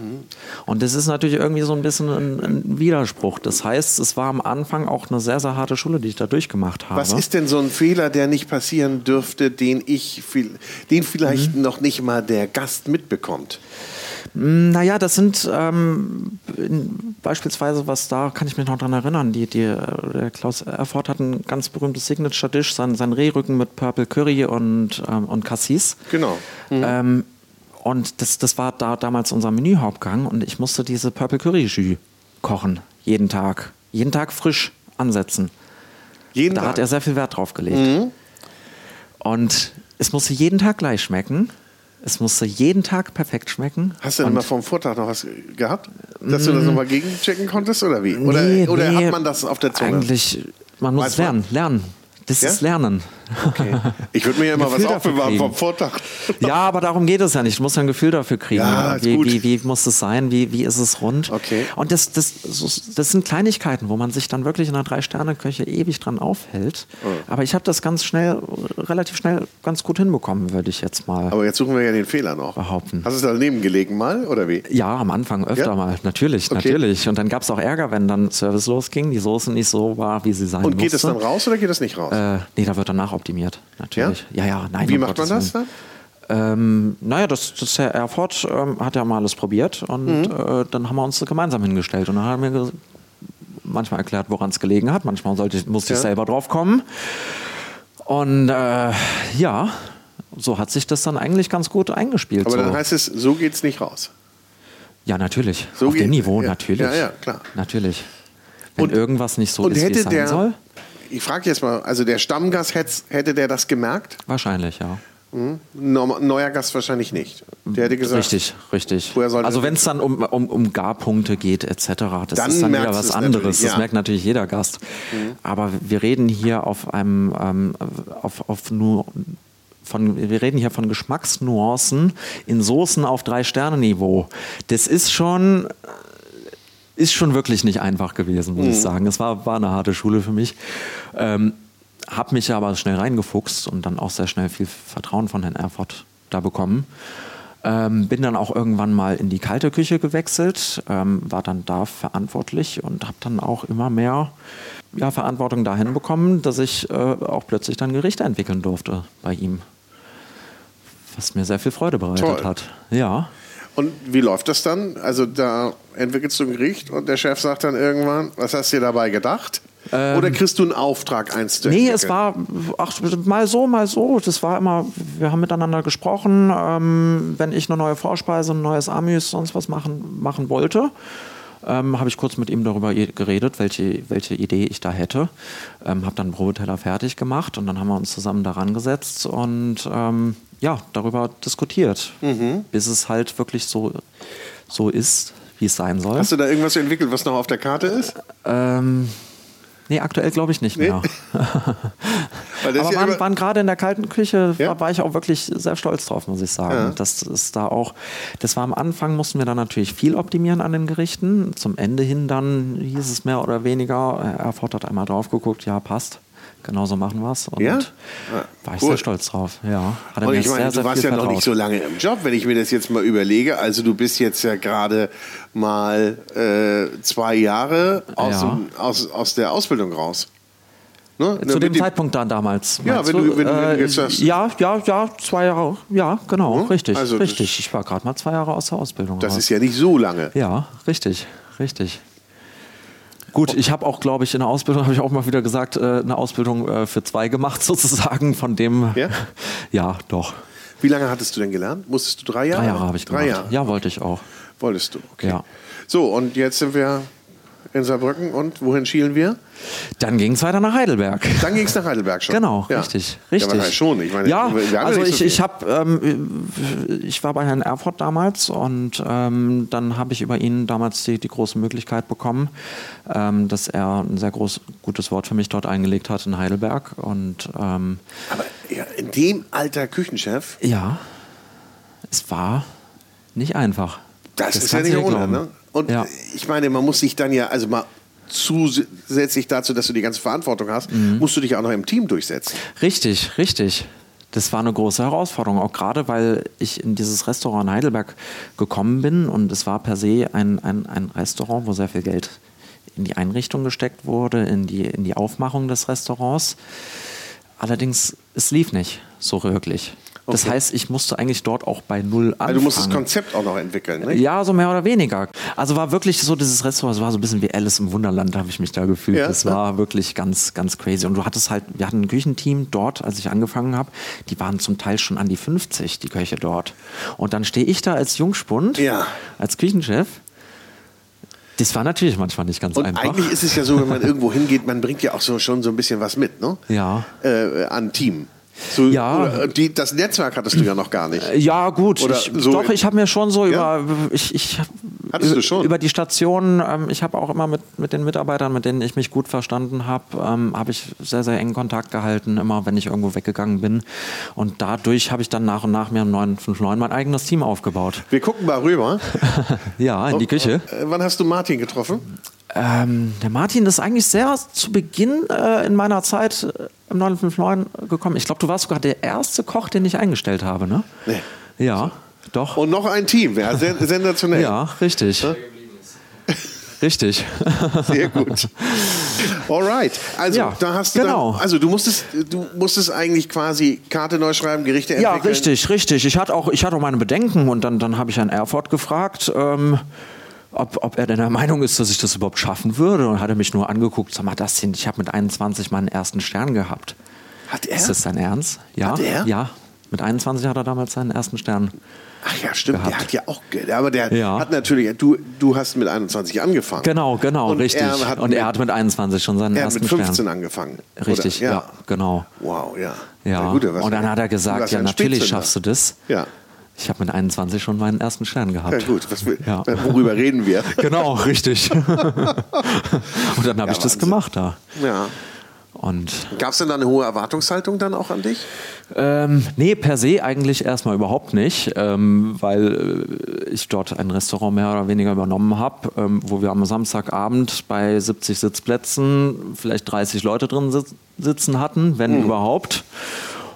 Und das ist natürlich irgendwie so ein bisschen ein, ein, Widerspruch. Das heißt, es war am Anfang auch eine sehr, sehr harte Schule, die ich da durchgemacht habe. Was ist denn so ein Fehler, der nicht passieren dürfte, den ich, den vielleicht mhm. noch nicht mal der Gast mitbekommt? Naja, das sind ähm, beispielsweise, was da kann ich mich noch dran erinnern, die, die, der Klaus Erfurt hat ein ganz berühmtes Signature-Dish, sein, sein Rehrücken mit Purple Curry und, ähm, und Cassis. Genau. Mhm. Ähm, und das, das war da damals unser Menühauptgang und ich musste diese Purple Curry Jus kochen, jeden Tag. Jeden Tag frisch ansetzen. Jeden da Tag. hat er sehr viel Wert drauf gelegt. Mhm. Und es musste jeden Tag gleich schmecken. Es musste jeden Tag perfekt schmecken. Hast du denn mal vom Vortag noch was gehabt? Dass du das nochmal gegenchecken konntest oder wie? Oder, nee, oder nee, hat man das auf der Zunge? Eigentlich, man muss Weiß lernen, man? lernen. Das ja? ist Lernen. Okay. Ich würde mir ja mal was aufbewahren vom Vortag. Ja, aber darum geht es ja nicht. Du musst ein Gefühl dafür kriegen. Ja, wie, wie, wie, muss es sein? Wie, wie ist es rund? Okay. Und das, das, das sind Kleinigkeiten, wo man sich dann wirklich in einer Drei-Sterne-Küche ewig dran aufhält. Oh. Aber ich habe das ganz schnell, relativ schnell ganz gut hinbekommen, würde ich jetzt mal. Aber jetzt suchen wir ja den Fehler noch. Behaupten. Hast du es daneben gelegen mal oder wie? Ja, am Anfang öfter ja? mal. Natürlich, okay. natürlich. Und dann gab es auch Ärger, wenn dann Service losging, die Soße nicht so war, wie sie sein Und geht musste. es dann raus oder geht es nicht raus? Äh, nee, da wird danach optimiert. Natürlich. Ja, ja, ja nein. Wie macht man das dann? Ähm, naja, das, das Herr Erfurt ähm, hat ja mal alles probiert und mhm. äh, dann haben wir uns gemeinsam hingestellt und dann hat er mir manchmal erklärt, woran es gelegen hat. Manchmal sollte, musste ja. ich selber drauf kommen. Und äh, ja, so hat sich das dann eigentlich ganz gut eingespielt. Aber so. dann heißt es, so geht es nicht raus. Ja, natürlich. So Auf dem Niveau, ja. natürlich. Ja, ja, klar. Natürlich. Wenn und, irgendwas nicht so ist, wie es sein der, soll ich frage jetzt mal, also der Stammgast hätte der das gemerkt? Wahrscheinlich, ja. Mhm. Neuer Gast wahrscheinlich nicht. Der hätte gesagt. Richtig, richtig. Also wenn es dann um, um, um Garpunkte geht etc., das dann ist dann wieder was anderes. Das ja. merkt natürlich jeder Gast. Mhm. Aber wir reden hier auf einem ähm, auf, auf nur von, wir reden hier von Geschmacksnuancen in Soßen auf drei Sterne Niveau. Das ist schon ist schon wirklich nicht einfach gewesen, muss mhm. ich sagen. Es war, war eine harte Schule für mich. Ähm, habe mich aber schnell reingefuchst und dann auch sehr schnell viel Vertrauen von Herrn Erfurt da bekommen. Ähm, bin dann auch irgendwann mal in die kalte Küche gewechselt, ähm, war dann da verantwortlich und habe dann auch immer mehr ja, Verantwortung dahin bekommen, dass ich äh, auch plötzlich dann Gerichte entwickeln durfte bei ihm. Was mir sehr viel Freude bereitet Toll. hat. Ja. Und wie läuft das dann? Also da entwickelst du ein Gericht und der Chef sagt dann irgendwann, was hast du dir dabei gedacht? Ähm, Oder kriegst du einen Auftrag eins zu Nee, es war ach, mal so, mal so. Das war immer, wir haben miteinander gesprochen, ähm, wenn ich eine neue Vorspeise, ein neues Amüs, sonst was machen, machen wollte. Ähm, habe ich kurz mit ihm darüber geredet, welche, welche Idee ich da hätte. Ähm, habe dann einen Probeteller fertig gemacht und dann haben wir uns zusammen daran gesetzt und ähm, ja, darüber diskutiert, mhm. bis es halt wirklich so, so ist, wie es sein soll. Hast du da irgendwas entwickelt, was noch auf der Karte ist? Ähm, nee, aktuell glaube ich nicht nee? mehr. Aber ja waren, waren gerade in der kalten Küche, ja? war, war, ich auch wirklich sehr stolz drauf, muss ich sagen. Ja. Das ist da auch, das war am Anfang, mussten wir dann natürlich viel optimieren an den Gerichten. Zum Ende hin dann hieß es mehr oder weniger, Erfurt hat einmal drauf geguckt, ja, passt genauso machen wir es. Und ja? war ich cool. sehr stolz drauf. Ja, hat und ich meine, sehr, sehr du warst ja vertraut. noch nicht so lange im Job, wenn ich mir das jetzt mal überlege. Also du bist jetzt ja gerade mal äh, zwei Jahre aus, ja. dem, aus, aus der Ausbildung raus. Ne? Zu ne, dem Zeitpunkt dann damals. Ja, wenn du, wenn, du, wenn du jetzt sagst. Ja, ja, ja, zwei Jahre. Ja, genau, hm? richtig. Also richtig. Ich war gerade mal zwei Jahre aus der Ausbildung. Das raus. ist ja nicht so lange. Ja, richtig, richtig. Gut, ich habe auch, glaube ich, in der Ausbildung, habe ich auch mal wieder gesagt, äh, eine Ausbildung äh, für zwei gemacht, sozusagen. Von dem, ja, ja doch. Wie lange hattest du denn gelernt? Musstest du drei Jahre? Drei Jahre habe ich gemacht. Drei Jahre. Ja, wollte ich auch. Wolltest du, okay. Ja. So, und jetzt sind wir in Saarbrücken und wohin schielen wir? Dann ging es weiter nach Heidelberg. Dann ging es nach Heidelberg schon. Genau, ja. richtig, richtig. Ja, schon. Ich meine, ja, also ich, so ich habe, ähm, ich war bei Herrn Erfurt damals und ähm, dann habe ich über ihn damals die, die große Möglichkeit bekommen, ähm, dass er ein sehr groß, gutes Wort für mich dort eingelegt hat in Heidelberg und. Ähm, Aber ja, in dem Alter Küchenchef? Ja, es war nicht einfach. Das, das ist ja nicht ohne, ne? Und ja. ich meine, man muss sich dann ja, also mal zusätzlich dazu, dass du die ganze Verantwortung hast, mhm. musst du dich auch noch im Team durchsetzen. Richtig, richtig. das war eine große Herausforderung, auch gerade weil ich in dieses Restaurant in Heidelberg gekommen bin und es war per se ein, ein, ein Restaurant, wo sehr viel Geld in die Einrichtung gesteckt wurde, in die, in die Aufmachung des Restaurants. Allerdings, es lief nicht so wirklich. Das Okay. heißt, ich musste eigentlich dort auch bei Null anfangen. Also du musst das Konzept auch noch entwickeln, ne? Ja, so mehr oder weniger. Also war wirklich so dieses Restaurant, es war so ein bisschen wie Alice im Wunderland, habe ich mich da gefühlt. Ja, das ja. war wirklich ganz, ganz crazy. Und du hattest halt, wir hatten ein Küchenteam dort, als ich angefangen habe, die waren zum Teil schon an die 50, die Köche dort. Und dann stehe ich da als Jungspund, Ja. als Küchenchef. Das war natürlich manchmal nicht ganz Und einfach. eigentlich ist es ja so, wenn man irgendwo hingeht, man bringt ja auch so schon so ein bisschen was mit, ne? Ja. Äh, an Team. So, Ja. die, das Netzwerk hattest du ja noch gar nicht. Ja, gut. Ich, so doch, ich habe mir schon so Ja? über, ich, ich, schon? über die Stationen, ähm, ich habe auch immer mit, mit den Mitarbeitern, mit denen ich mich gut verstanden habe, ähm, habe ich sehr, sehr engen Kontakt gehalten, immer wenn ich irgendwo weggegangen bin. Und dadurch habe ich dann nach und nach mir im 959 mein eigenes Team aufgebaut. Wir gucken mal rüber. Ja, in die Küche. Äh, wann hast du Martin getroffen? Ähm, der Martin ist eigentlich sehr zu Beginn äh, in meiner Zeit äh, im 959 gekommen. Ich glaube, du warst sogar der erste Koch, den ich eingestellt habe, ne? Nee. Ja, doch. Und noch ein Team, ja, sen sensationell. Ja, richtig. Richtig. Sehr gut. Alright. Also Ja, da hast du genau. dann, also du musstest, du musstest eigentlich quasi Karte neu schreiben, Gerichte Ja, entwickeln. richtig, richtig. Ich hatte auch, ich hatte auch meine Bedenken und dann, dann habe ich Herrn Erfurt gefragt, ähm, ob, ob er denn der Meinung ist, dass ich das überhaupt schaffen würde und hat er mich nur angeguckt, sag mal, das sind, ich habe mit 21 meinen ersten Stern gehabt. Hat er? Ist das dein Ernst? Ja. Hat er? Ja. Mit 21 hat er damals seinen ersten Stern. Ach ja, stimmt. Der gehabt. hat ja auch, aber der Ja. hat natürlich, du, du hast mit 21 angefangen. Genau, genau, Und richtig. er hat und mit- er hat mit 21 schon seinen Er hat ersten mit 15 Stern. angefangen. Richtig, oder? ja. genau. Wow, ja. Ja. Na gut, und dann hat er gesagt, ja, natürlich schaffst du das. Ja. Ich habe mit 21 schon meinen ersten Stern gehabt. Ja gut, was will, Ja. worüber reden wir? Genau, richtig. und dann habe ich das gemacht da. Ja. Und Gab es denn da eine hohe Erwartungshaltung dann auch an dich? ähm, nee, per se eigentlich erstmal überhaupt nicht, ähm, weil äh, ich dort ein Restaurant mehr oder weniger übernommen habe, ähm, wo wir am Samstagabend bei 70 Sitzplätzen vielleicht 30 Leute drin sitz sitzen hatten, wenn überhaupt.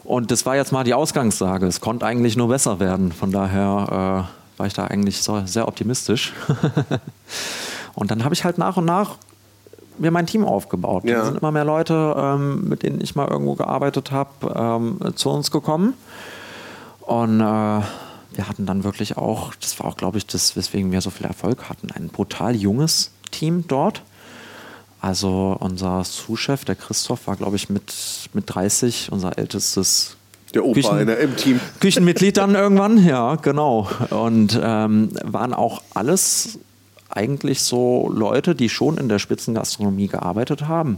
Und das war jetzt mal die Ausgangslage. Es konnte eigentlich nur besser werden. Von daher äh, war ich da eigentlich so, sehr optimistisch. Und dann habe ich halt nach und nach mir mein Team aufgebaut. Ja. Da sind immer mehr Leute, ähm, mit denen ich mal irgendwo gearbeitet habe, ähm, zu uns gekommen. Und äh, wir hatten dann wirklich auch, das war auch, glaube ich, das, weswegen wir so viel Erfolg hatten, ein brutal junges Team dort. Also unser Sous-Chef, der Christoph, war, glaube ich, mit, mit 30 unser ältestes Der Opa Küchen- in der, im Team. Küchenmitglied dann irgendwann, ja, genau. Und ähm, waren auch alles eigentlich so Leute, die schon in der Spitzengastronomie gearbeitet haben,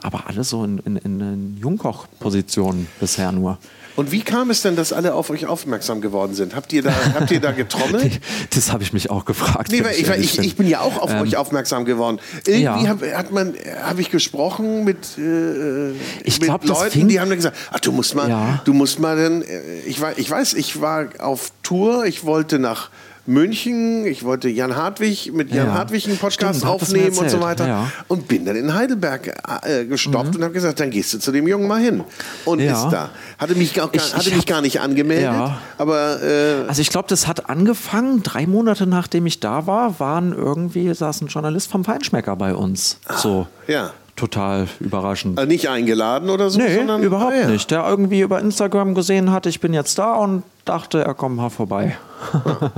aber alle so in, in, in Jungkoch-Positionen bisher nur. Und wie kam es denn, dass alle auf euch aufmerksam geworden sind? Habt ihr da, habt ihr da getrommelt? Das habe ich mich auch gefragt. Nee, weil ich, weil ich, bin. ich bin ja auch auf euch aufmerksam geworden. Irgendwie ja. hab, hat man, habe ich gesprochen mit, äh, Ich mit glaub, Leuten, die haben dann gesagt, ach, du musst mal, Ja. du musst mal dann, äh, ich, war, ich weiß, ich war auf Tour, ich wollte nach München, ich wollte Jan Hartwig, mit Jan Ja. Hartwig einen Podcast Stimmt, aufnehmen und so weiter. ja. Mhm. Und bin dann in Heidelberg äh, gestoppt und habe gesagt, dann gehst du zu dem Jungen mal hin. Und Ja. ist da. Hatte mich, gar, Ich- hatte ich mich hab- gar nicht angemeldet, aber äh, Also ich glaube, das hat angefangen, drei Monate nachdem ich da war, waren irgendwie, saß ein Journalist vom Feinschmecker bei uns. so. ja. Total überraschend. Äh, nicht eingeladen oder so, Nee, sondern überhaupt ah, ja. nicht. Der irgendwie über Instagram gesehen hat, ich bin jetzt da und dachte, er kommt mal vorbei.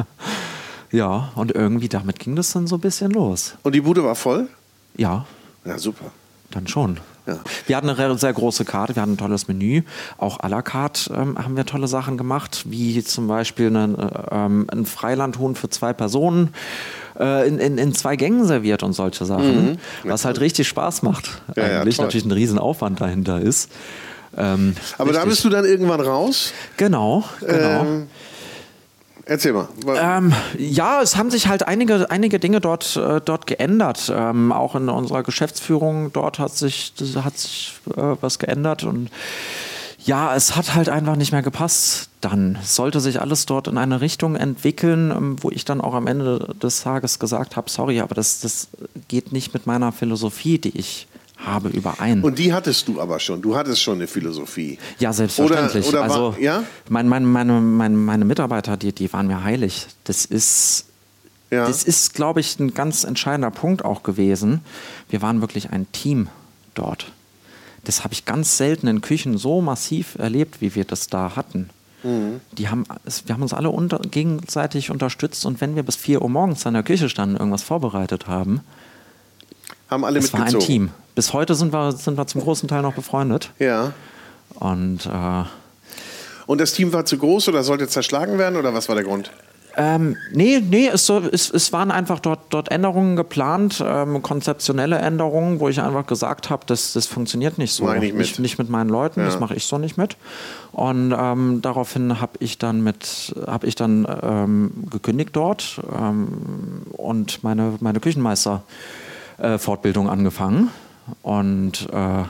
ja, und irgendwie damit ging das dann so ein bisschen los. Und die Bude war voll? Ja, Ja, super. dann schon. Ja. Wir hatten eine sehr große Karte, wir hatten ein tolles Menü. Auch à la carte ähm, haben wir tolle Sachen gemacht, wie zum Beispiel einen, äh, ähm, ein Freilandhuhn für zwei Personen äh, in, in, in zwei Gängen serviert und solche Sachen. Was halt richtig Spaß macht. Mhm. Ja, ja, eigentlich toll. natürlich ein Riesenaufwand dahinter ist. Ähm, Aber da richtig. bist du dann irgendwann raus. Genau, genau. Ähm, erzähl mal. Ähm, ja, es haben sich halt einige, einige Dinge dort, äh, dort geändert. Ähm, auch in unserer Geschäftsführung dort hat sich, hat sich äh, was geändert und ja, es hat halt einfach nicht mehr gepasst. Dann sollte sich alles dort in eine Richtung entwickeln, ähm, wo ich dann auch am Ende des Tages gesagt habe, sorry, aber das, das geht nicht mit meiner Philosophie, die ich habe, überein. Und die hattest du aber schon. Du hattest schon eine Philosophie. Ja, selbstverständlich. Oder, oder also, war, ja? Mein, mein, meine, meine, meine Mitarbeiter, die, die waren mir heilig. Das ist, Ja. das ist, glaube ich, ein ganz entscheidender Punkt auch gewesen. Wir waren wirklich ein Team dort. Das habe ich ganz selten in Küchen so massiv erlebt, wie wir das da hatten. Mhm. Die haben, wir haben uns alle unter, gegenseitig unterstützt und wenn wir bis 4 Uhr morgens in der Küche standen, irgendwas vorbereitet haben, Haben alle es war ein mitgezogen. Team. Bis heute sind wir, sind wir zum großen Teil noch befreundet. Ja. Und äh, Und das Team war zu groß oder sollte zerschlagen werden oder was war der Grund? Ähm, nee, nee, es, so, es, es waren einfach dort, dort Änderungen geplant, ähm, konzeptionelle Änderungen, wo ich einfach gesagt habe, das, das funktioniert nicht so. Mach ich nicht mit. Nicht, nicht mit meinen Leuten, Ja. das mache ich so nicht mit. Und ähm, daraufhin habe ich dann mit, habe ich dann ähm, gekündigt dort ähm, und meine, meine Küchenmeister äh, angefangen. Und äh,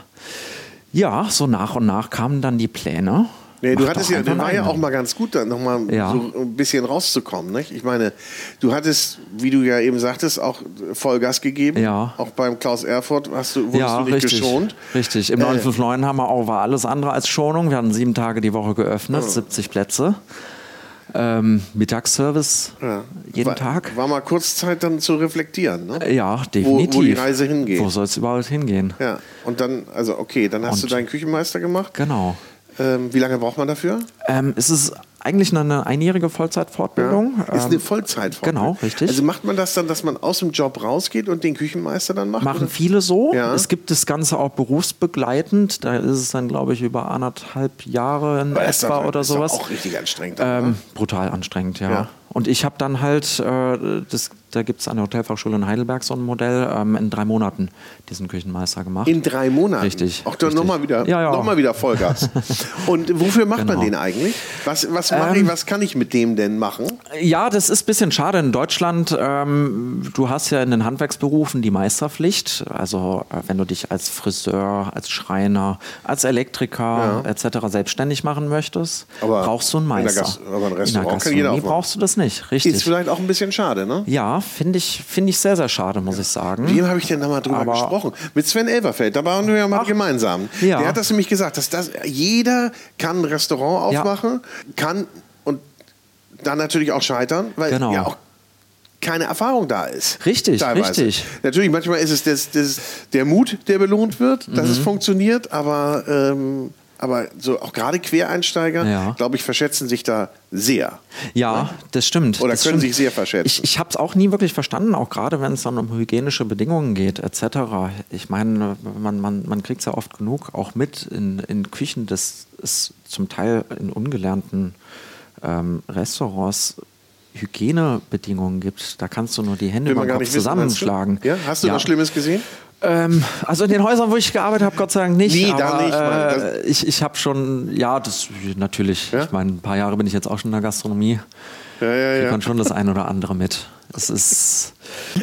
ja, so nach und nach kamen dann die Pläne. Nee, du Mach hattest ja, das war ja auch mal ganz gut, da nochmal Ja. so ein bisschen rauszukommen. Nicht? Ich meine, du hattest, wie du ja eben sagtest, auch Vollgas gegeben. Ja. Auch beim Klaus Erfurt hast du, wurdest ja, du nicht richtig, geschont. Richtig. Im Äh, 959 haben wir auch war alles andere als Schonung. Wir hatten sieben Tage die Woche Oh. geöffnet, 70 Plätze. Ähm, Mittagsservice Ja. jeden war, Tag. War mal kurz Zeit dann zu reflektieren. Ne? Ja, Wo, definitiv. wo die Reise hingeht. Wo soll es überhaupt hingehen? Ja. Und dann, also okay, dann hast Und- du deinen Küchenmeister gemacht. Genau. Ähm, wie lange braucht man dafür? Ähm, es ist eigentlich eine einjährige Vollzeitfortbildung. Ist eine Ähm, Vollzeitfortbildung. genau, richtig. Also macht man das dann, dass man aus dem Job rausgeht und den Küchenmeister dann macht? Machen oder? viele so. Ja. Es gibt das Ganze auch berufsbegleitend. Da ist es dann, glaube ich, über anderthalb Jahre in Aber das ist etwa doch- oder ist doch sowas. auch richtig anstrengend. dann, Ähm, brutal anstrengend, ja. Ja. Und ich habe dann halt, äh, das, da gibt es an der Hotelfachschule in Heidelberg so ein Modell, ähm, in drei Monaten diesen Küchenmeister gemacht. In drei Monaten. Richtig, Auch dann nochmal wieder, Ja, ja. noch mal wieder Vollgas. Und wofür macht man Genau. den eigentlich? Was, was, mache Ähm, ich, was kann ich mit dem denn machen? Ja, das ist ein bisschen schade in Deutschland. Ähm, du hast ja in den Handwerksberufen die Meisterpflicht. Also äh, wenn du dich als Friseur, als Schreiner, als Elektriker etc. selbstständig machen möchtest, Aber brauchst du einen in der Meister. Gas- aber ein in Restaurant der kann jeder Gastronomie brauchst du das nicht, richtig. Ist vielleicht auch ein bisschen schade, ne? ja, finde ich, finde ich sehr, sehr schade, muss ich sagen. Mit wem habe ich denn da mal drüber Aber- gesprochen? Mit Sven Elverfeld, da waren wir ja mal Ach. gemeinsam. Ja. Der hat das nämlich gesagt, dass das, jeder kann ein Restaurant Ja. aufmachen, kann und dann natürlich auch scheitern, weil Genau. ja auch keine Erfahrung da ist. Richtig, Teilweise. richtig. Natürlich, manchmal ist es das, das, der Mut, der belohnt wird, dass Mhm. es funktioniert, aber, ähm, aber so auch gerade Quereinsteiger, Ja. glaube ich, verschätzen sich da sehr. Ja, das stimmt. Oder das können stimmt. sich sehr verschätzen. Ich, ich habe es auch nie wirklich verstanden, auch gerade wenn es dann um hygienische Bedingungen geht, etc. Ich meine, man, man, man kriegt es ja oft genug auch mit in, in Küchen, dass es zum Teil in ungelernten ähm, Restaurants Hygienebedingungen gibt. Da kannst du nur die Hände über den Kopf zusammenschlagen. Ja? Hast du was Schlimmes gesehen? Ähm, also in den Häusern, wo ich gearbeitet habe, Gott sei Dank nicht. Nee, aber, da nicht, Mann. Äh, ich ich habe schon, ja, das natürlich. Ja? Ich meine, ein paar Jahre bin ich jetzt auch schon in der Gastronomie. Ja, ja, Ich ja. kann schon das ein oder andere mit. Es ist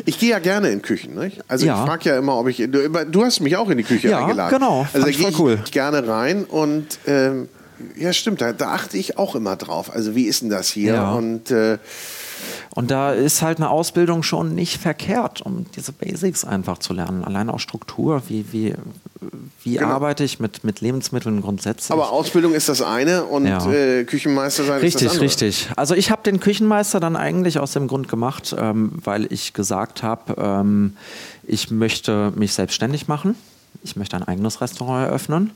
Ich gehe ja gerne in Küchen. Nicht? Also Ja. ich frage ja immer, ob ich. Du, du hast mich auch in die Küche Ja, eingeladen. genau. Also da gehe ich cool. gerne rein und ähm, ja, stimmt, da, da achte ich auch immer drauf. Also wie ist denn das hier? Ja. Und äh, Und da ist halt eine Ausbildung schon nicht verkehrt, um diese Basics einfach zu lernen. Allein auch Struktur, wie, wie, wie Genau. arbeite ich mit, mit Lebensmitteln grundsätzlich. aber Ausbildung ist das eine und Ja. äh, Küchenmeister sein ist das Richtig, andere. richtig. Also ich habe den Küchenmeister dann eigentlich aus dem Grund gemacht, ähm, weil ich gesagt habe, ähm, ich möchte mich selbstständig machen. Ich möchte ein eigenes Restaurant eröffnen.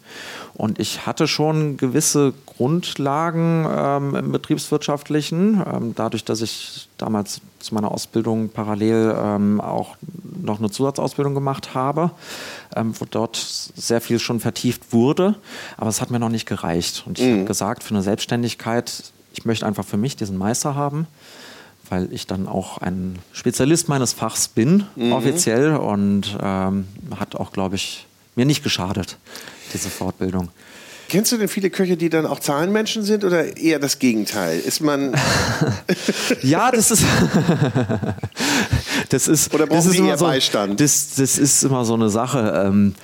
Und ich hatte schon gewisse Grundlagen ähm, im Betriebswirtschaftlichen, ähm, dadurch, dass ich damals zu meiner Ausbildung parallel ähm, auch noch eine Zusatzausbildung gemacht habe, ähm, wo dort sehr viel schon vertieft wurde. Aber es hat mir noch nicht gereicht. Und ich habe gesagt, für eine Selbstständigkeit, ich möchte einfach für mich diesen Meister haben, weil ich dann auch ein Spezialist meines Fachs bin, offiziell. Und ähm, hat auch, glaube ich, mir nicht geschadet, diese Fortbildung. Kennst du denn viele Köche, die dann auch Zahlenmenschen sind oder eher das Gegenteil? Ist man. Ja, das ist. das ist. Oder brauchen das ist die immer eher so, Beistand? Das, das ist immer so eine Sache. Ähm,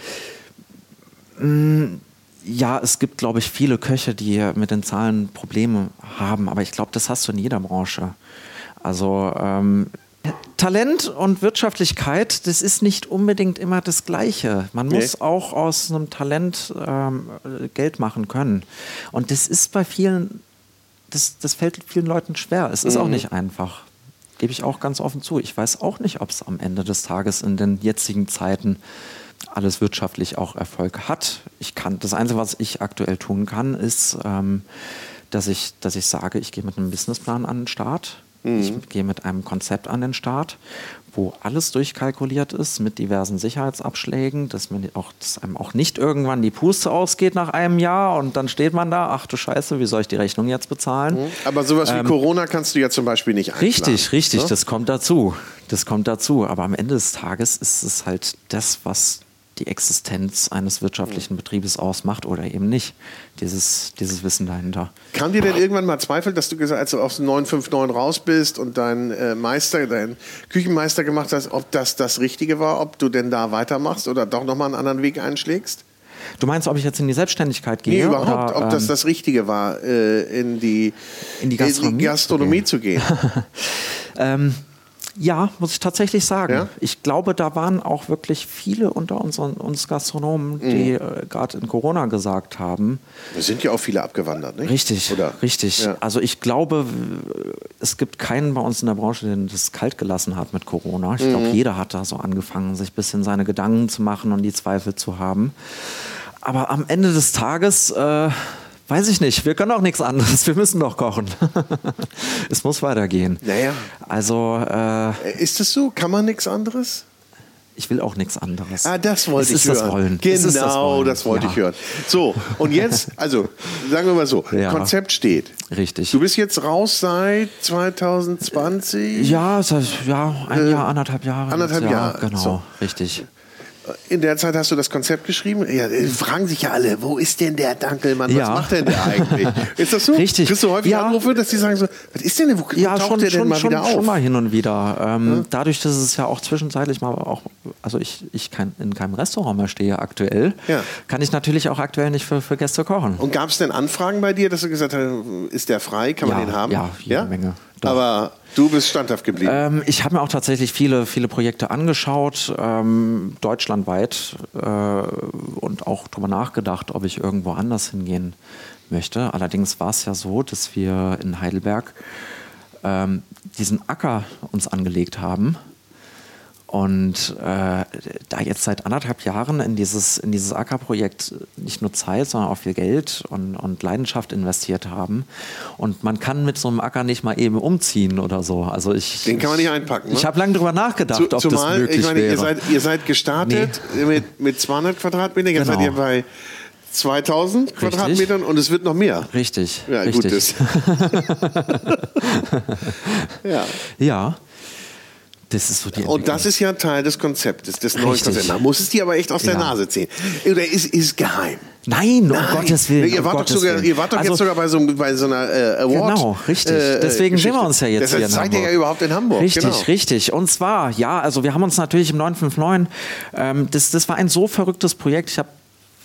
mh, ja, es gibt, glaube ich, viele Köche, die mit den Zahlen Probleme haben, aber ich glaube, das hast du in jeder Branche. Also ähm, Talent und Wirtschaftlichkeit, das ist nicht unbedingt immer das Gleiche. Man muss Nee. auch aus einem Talent ähm, Geld machen können. Und das ist bei vielen, das, das fällt vielen Leuten schwer. Es ist auch nicht einfach. Gebe ich auch ganz offen zu. Ich weiß auch nicht, ob es am Ende des Tages in den jetzigen Zeiten alles wirtschaftlich auch Erfolg hat. Ich kann, das Einzige, was ich aktuell tun kann, ist, ähm, dass, ich, dass ich sage, ich gehe mit einem Businessplan an den Start. Ich gehe mit einem Konzept an den Start, wo alles durchkalkuliert ist mit diversen Sicherheitsabschlägen, dass, man auch, dass einem auch nicht irgendwann die Puste ausgeht nach einem Jahr und dann steht man da, ach du Scheiße, wie soll ich die Rechnung jetzt bezahlen? Aber sowas wie Corona kannst du ja zum Beispiel nicht einplanen. Ähm, Richtig, richtig, ne? das kommt dazu. Das kommt dazu. Aber am Ende des Tages ist es halt das, was die Existenz eines wirtschaftlichen Betriebes ausmacht oder eben nicht. Dieses, dieses Wissen dahinter. Kam dir denn irgendwann mal Zweifel, dass du gesagt, als du aus dem 959 raus bist und deinen äh, Meister, deinen Küchenmeister gemacht hast, ob das das Richtige war, ob du denn da weitermachst oder doch nochmal einen anderen Weg einschlägst? Du meinst, ob ich jetzt in die Selbstständigkeit gehe? Nee, überhaupt, oder, ob das ähm, das Richtige war, äh, in die, In die Gastronomie Gastronomie zu zu gehen. Ähm, ja, muss ich tatsächlich sagen. Ja? Ich glaube, da waren auch wirklich viele unter unseren, uns Gastronomen, Mhm. die äh, gerade in Corona gesagt haben, Da sind ja auch viele abgewandert, nicht? Richtig, Oder? richtig. Ja. Also ich glaube, es gibt keinen bei uns in der Branche, der das kalt gelassen hat mit Corona. Ich Mhm. glaube, jeder hat da so angefangen, sich ein bisschen seine Gedanken zu machen und die Zweifel zu haben. Aber am Ende des Tages, äh, weiß ich nicht, wir können auch nichts anderes. Wir müssen doch kochen. es muss weitergehen. Naja. Also äh, Äh, Ist das so? Kann man nichts anderes? ich will auch nichts anderes. Ah, das wollte es ich hören. Das. Genau, das, Wollen. das wollte ja. ich hören. So, und jetzt, also sagen wir mal so, Ja. Konzept steht. Richtig. Du bist jetzt raus seit 2020. Ja, es heißt, ja, ein Jahr, anderthalb Jahre. Äh, anderthalb jetzt, ja, Jahre, Genau, so. richtig. In der Zeit hast du das Konzept geschrieben. Ja, äh, fragen sich ja alle, wo ist denn der Dankelmann? Was Ja. macht denn der eigentlich? Ist das so? Richtig. Kriegst du häufig Ja. Anrufe, dass die sagen so, was ist denn, denn, wo, Ja, taucht schon, der denn schon, mal schon, wieder auf? schon mal hin und wieder. Ähm, Dadurch, dass es ja auch zwischenzeitlich mal auch, also ich, ich kein, in keinem Restaurant mehr stehe aktuell, Ja. kann ich natürlich auch aktuell nicht für, für Gäste kochen. Und gab es denn Anfragen bei dir, dass du gesagt hast, ist der frei, kann man Ja, den haben? ja, jede Menge. Doch. Aber du bist standhaft geblieben. Ähm, ich habe mir auch tatsächlich viele, viele Projekte angeschaut, ähm, deutschlandweit, äh, und auch darüber nachgedacht, ob ich irgendwo anders hingehen möchte. Allerdings war es ja so, dass wir in Heidelberg ähm, diesen Acker uns angelegt haben. Und äh, da jetzt seit anderthalb Jahren in dieses, in dieses Ackerprojekt nicht nur Zeit, sondern auch viel Geld und, und Leidenschaft investiert haben. Und man kann mit so einem Acker nicht mal eben umziehen oder so. Also ich, Den kann man nicht einpacken, ne? Ich habe lange darüber nachgedacht, Zu, ob das zumal, möglich ich meine, wäre. ihr seid, ihr seid gestartet mit, mit 200 Quadratmetern, jetzt Genau. seid ihr bei 2000 Quadratmetern und es wird noch mehr. richtig, Ja, richtig. gut, das. ja. ja, das ist so die Und das ist ja Teil des Konzeptes, des neuen. Konzepts. Man muss es dir aber echt aus der Ja. Nase ziehen. Oder ist, ist geheim? Nein, um Nein. Gottes Willen. Ihr um wart, Gottes doch sogar, Willen. ihr wart doch Also, jetzt sogar bei so, bei so einer äh, Award. Genau, richtig. Deswegen sehen wir uns ja jetzt Deshalb hier seid ihr ja überhaupt in Hamburg. Richtig, genau. richtig. Und zwar, ja, also wir haben uns natürlich im 959, ähm, das, das war ein so verrücktes Projekt. Ich habe,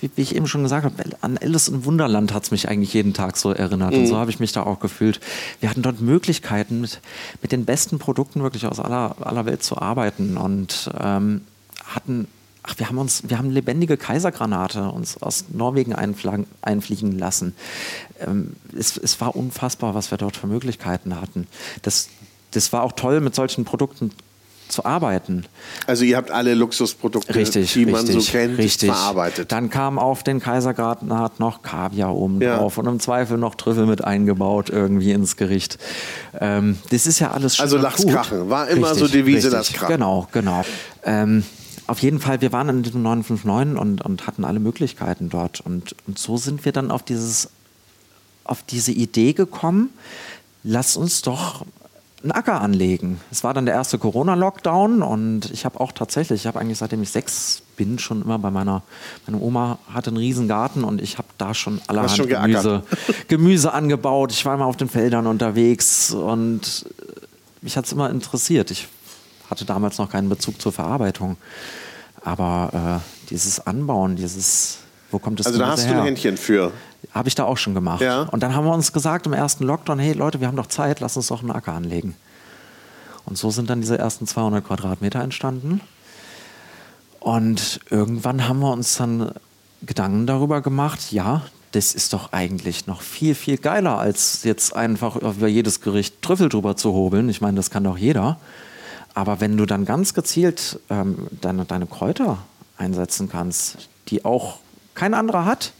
wie, wie ich eben schon gesagt habe, an Alice im Wunderland hat es mich eigentlich jeden Tag so erinnert. Und Mhm. so habe ich mich da auch gefühlt. Wir hatten dort Möglichkeiten, mit, mit den besten Produkten wirklich aus aller, aller Welt zu arbeiten und ähm, hatten Ach, wir haben uns, wir haben lebendige Kaisergranate uns aus Norwegen einfliegen lassen. Ähm, es, es war unfassbar, was wir dort für Möglichkeiten hatten. Das, das war auch toll, mit solchen Produkten zu arbeiten. Also ihr habt alle Luxusprodukte, Richtig, die man richtig, so kennt, richtig. verarbeitet. Dann kam auf den Kaisergranat noch Kaviar oben Ja. drauf und im Zweifel noch Trüffel mit eingebaut irgendwie ins Gericht. Ähm, das ist ja alles schön Also Lachs krachen. War immer so Devise, Lachs krachen. Genau, genau. Ähm, auf jeden Fall, wir waren in diesem 959 und, und hatten alle Möglichkeiten dort. Und, und so sind wir dann auf, dieses, auf diese Idee gekommen, lass uns doch einen Acker anlegen. Es war dann der erste Corona-Lockdown und ich habe auch tatsächlich, ich habe eigentlich seitdem ich sechs bin, schon immer bei meiner, meine Oma hatte einen riesen Garten und ich habe da schon allerhand schon Gemüse. Gemüse angebaut. Ich war immer auf den Feldern unterwegs und mich hat es immer interessiert. Ich hatte damals noch keinen Bezug zur Verarbeitung. Aber äh, dieses Anbauen, dieses, wo kommt das Also da hast du ein her? Händchen für. Habe ich da auch schon gemacht. Ja. Und dann haben wir uns gesagt im ersten Lockdown, hey Leute, wir haben doch Zeit, lass uns doch einen Acker anlegen. Und so sind dann diese ersten 200 Quadratmeter entstanden. Und irgendwann haben wir uns dann Gedanken darüber gemacht, ja, das ist doch eigentlich noch viel, viel geiler, als jetzt einfach über jedes Gericht Trüffel drüber zu hobeln. Ich meine, das kann doch jeder. Aber wenn du dann ganz gezielt ähm, deine, deine Kräuter einsetzen kannst, die auch kein anderer hat,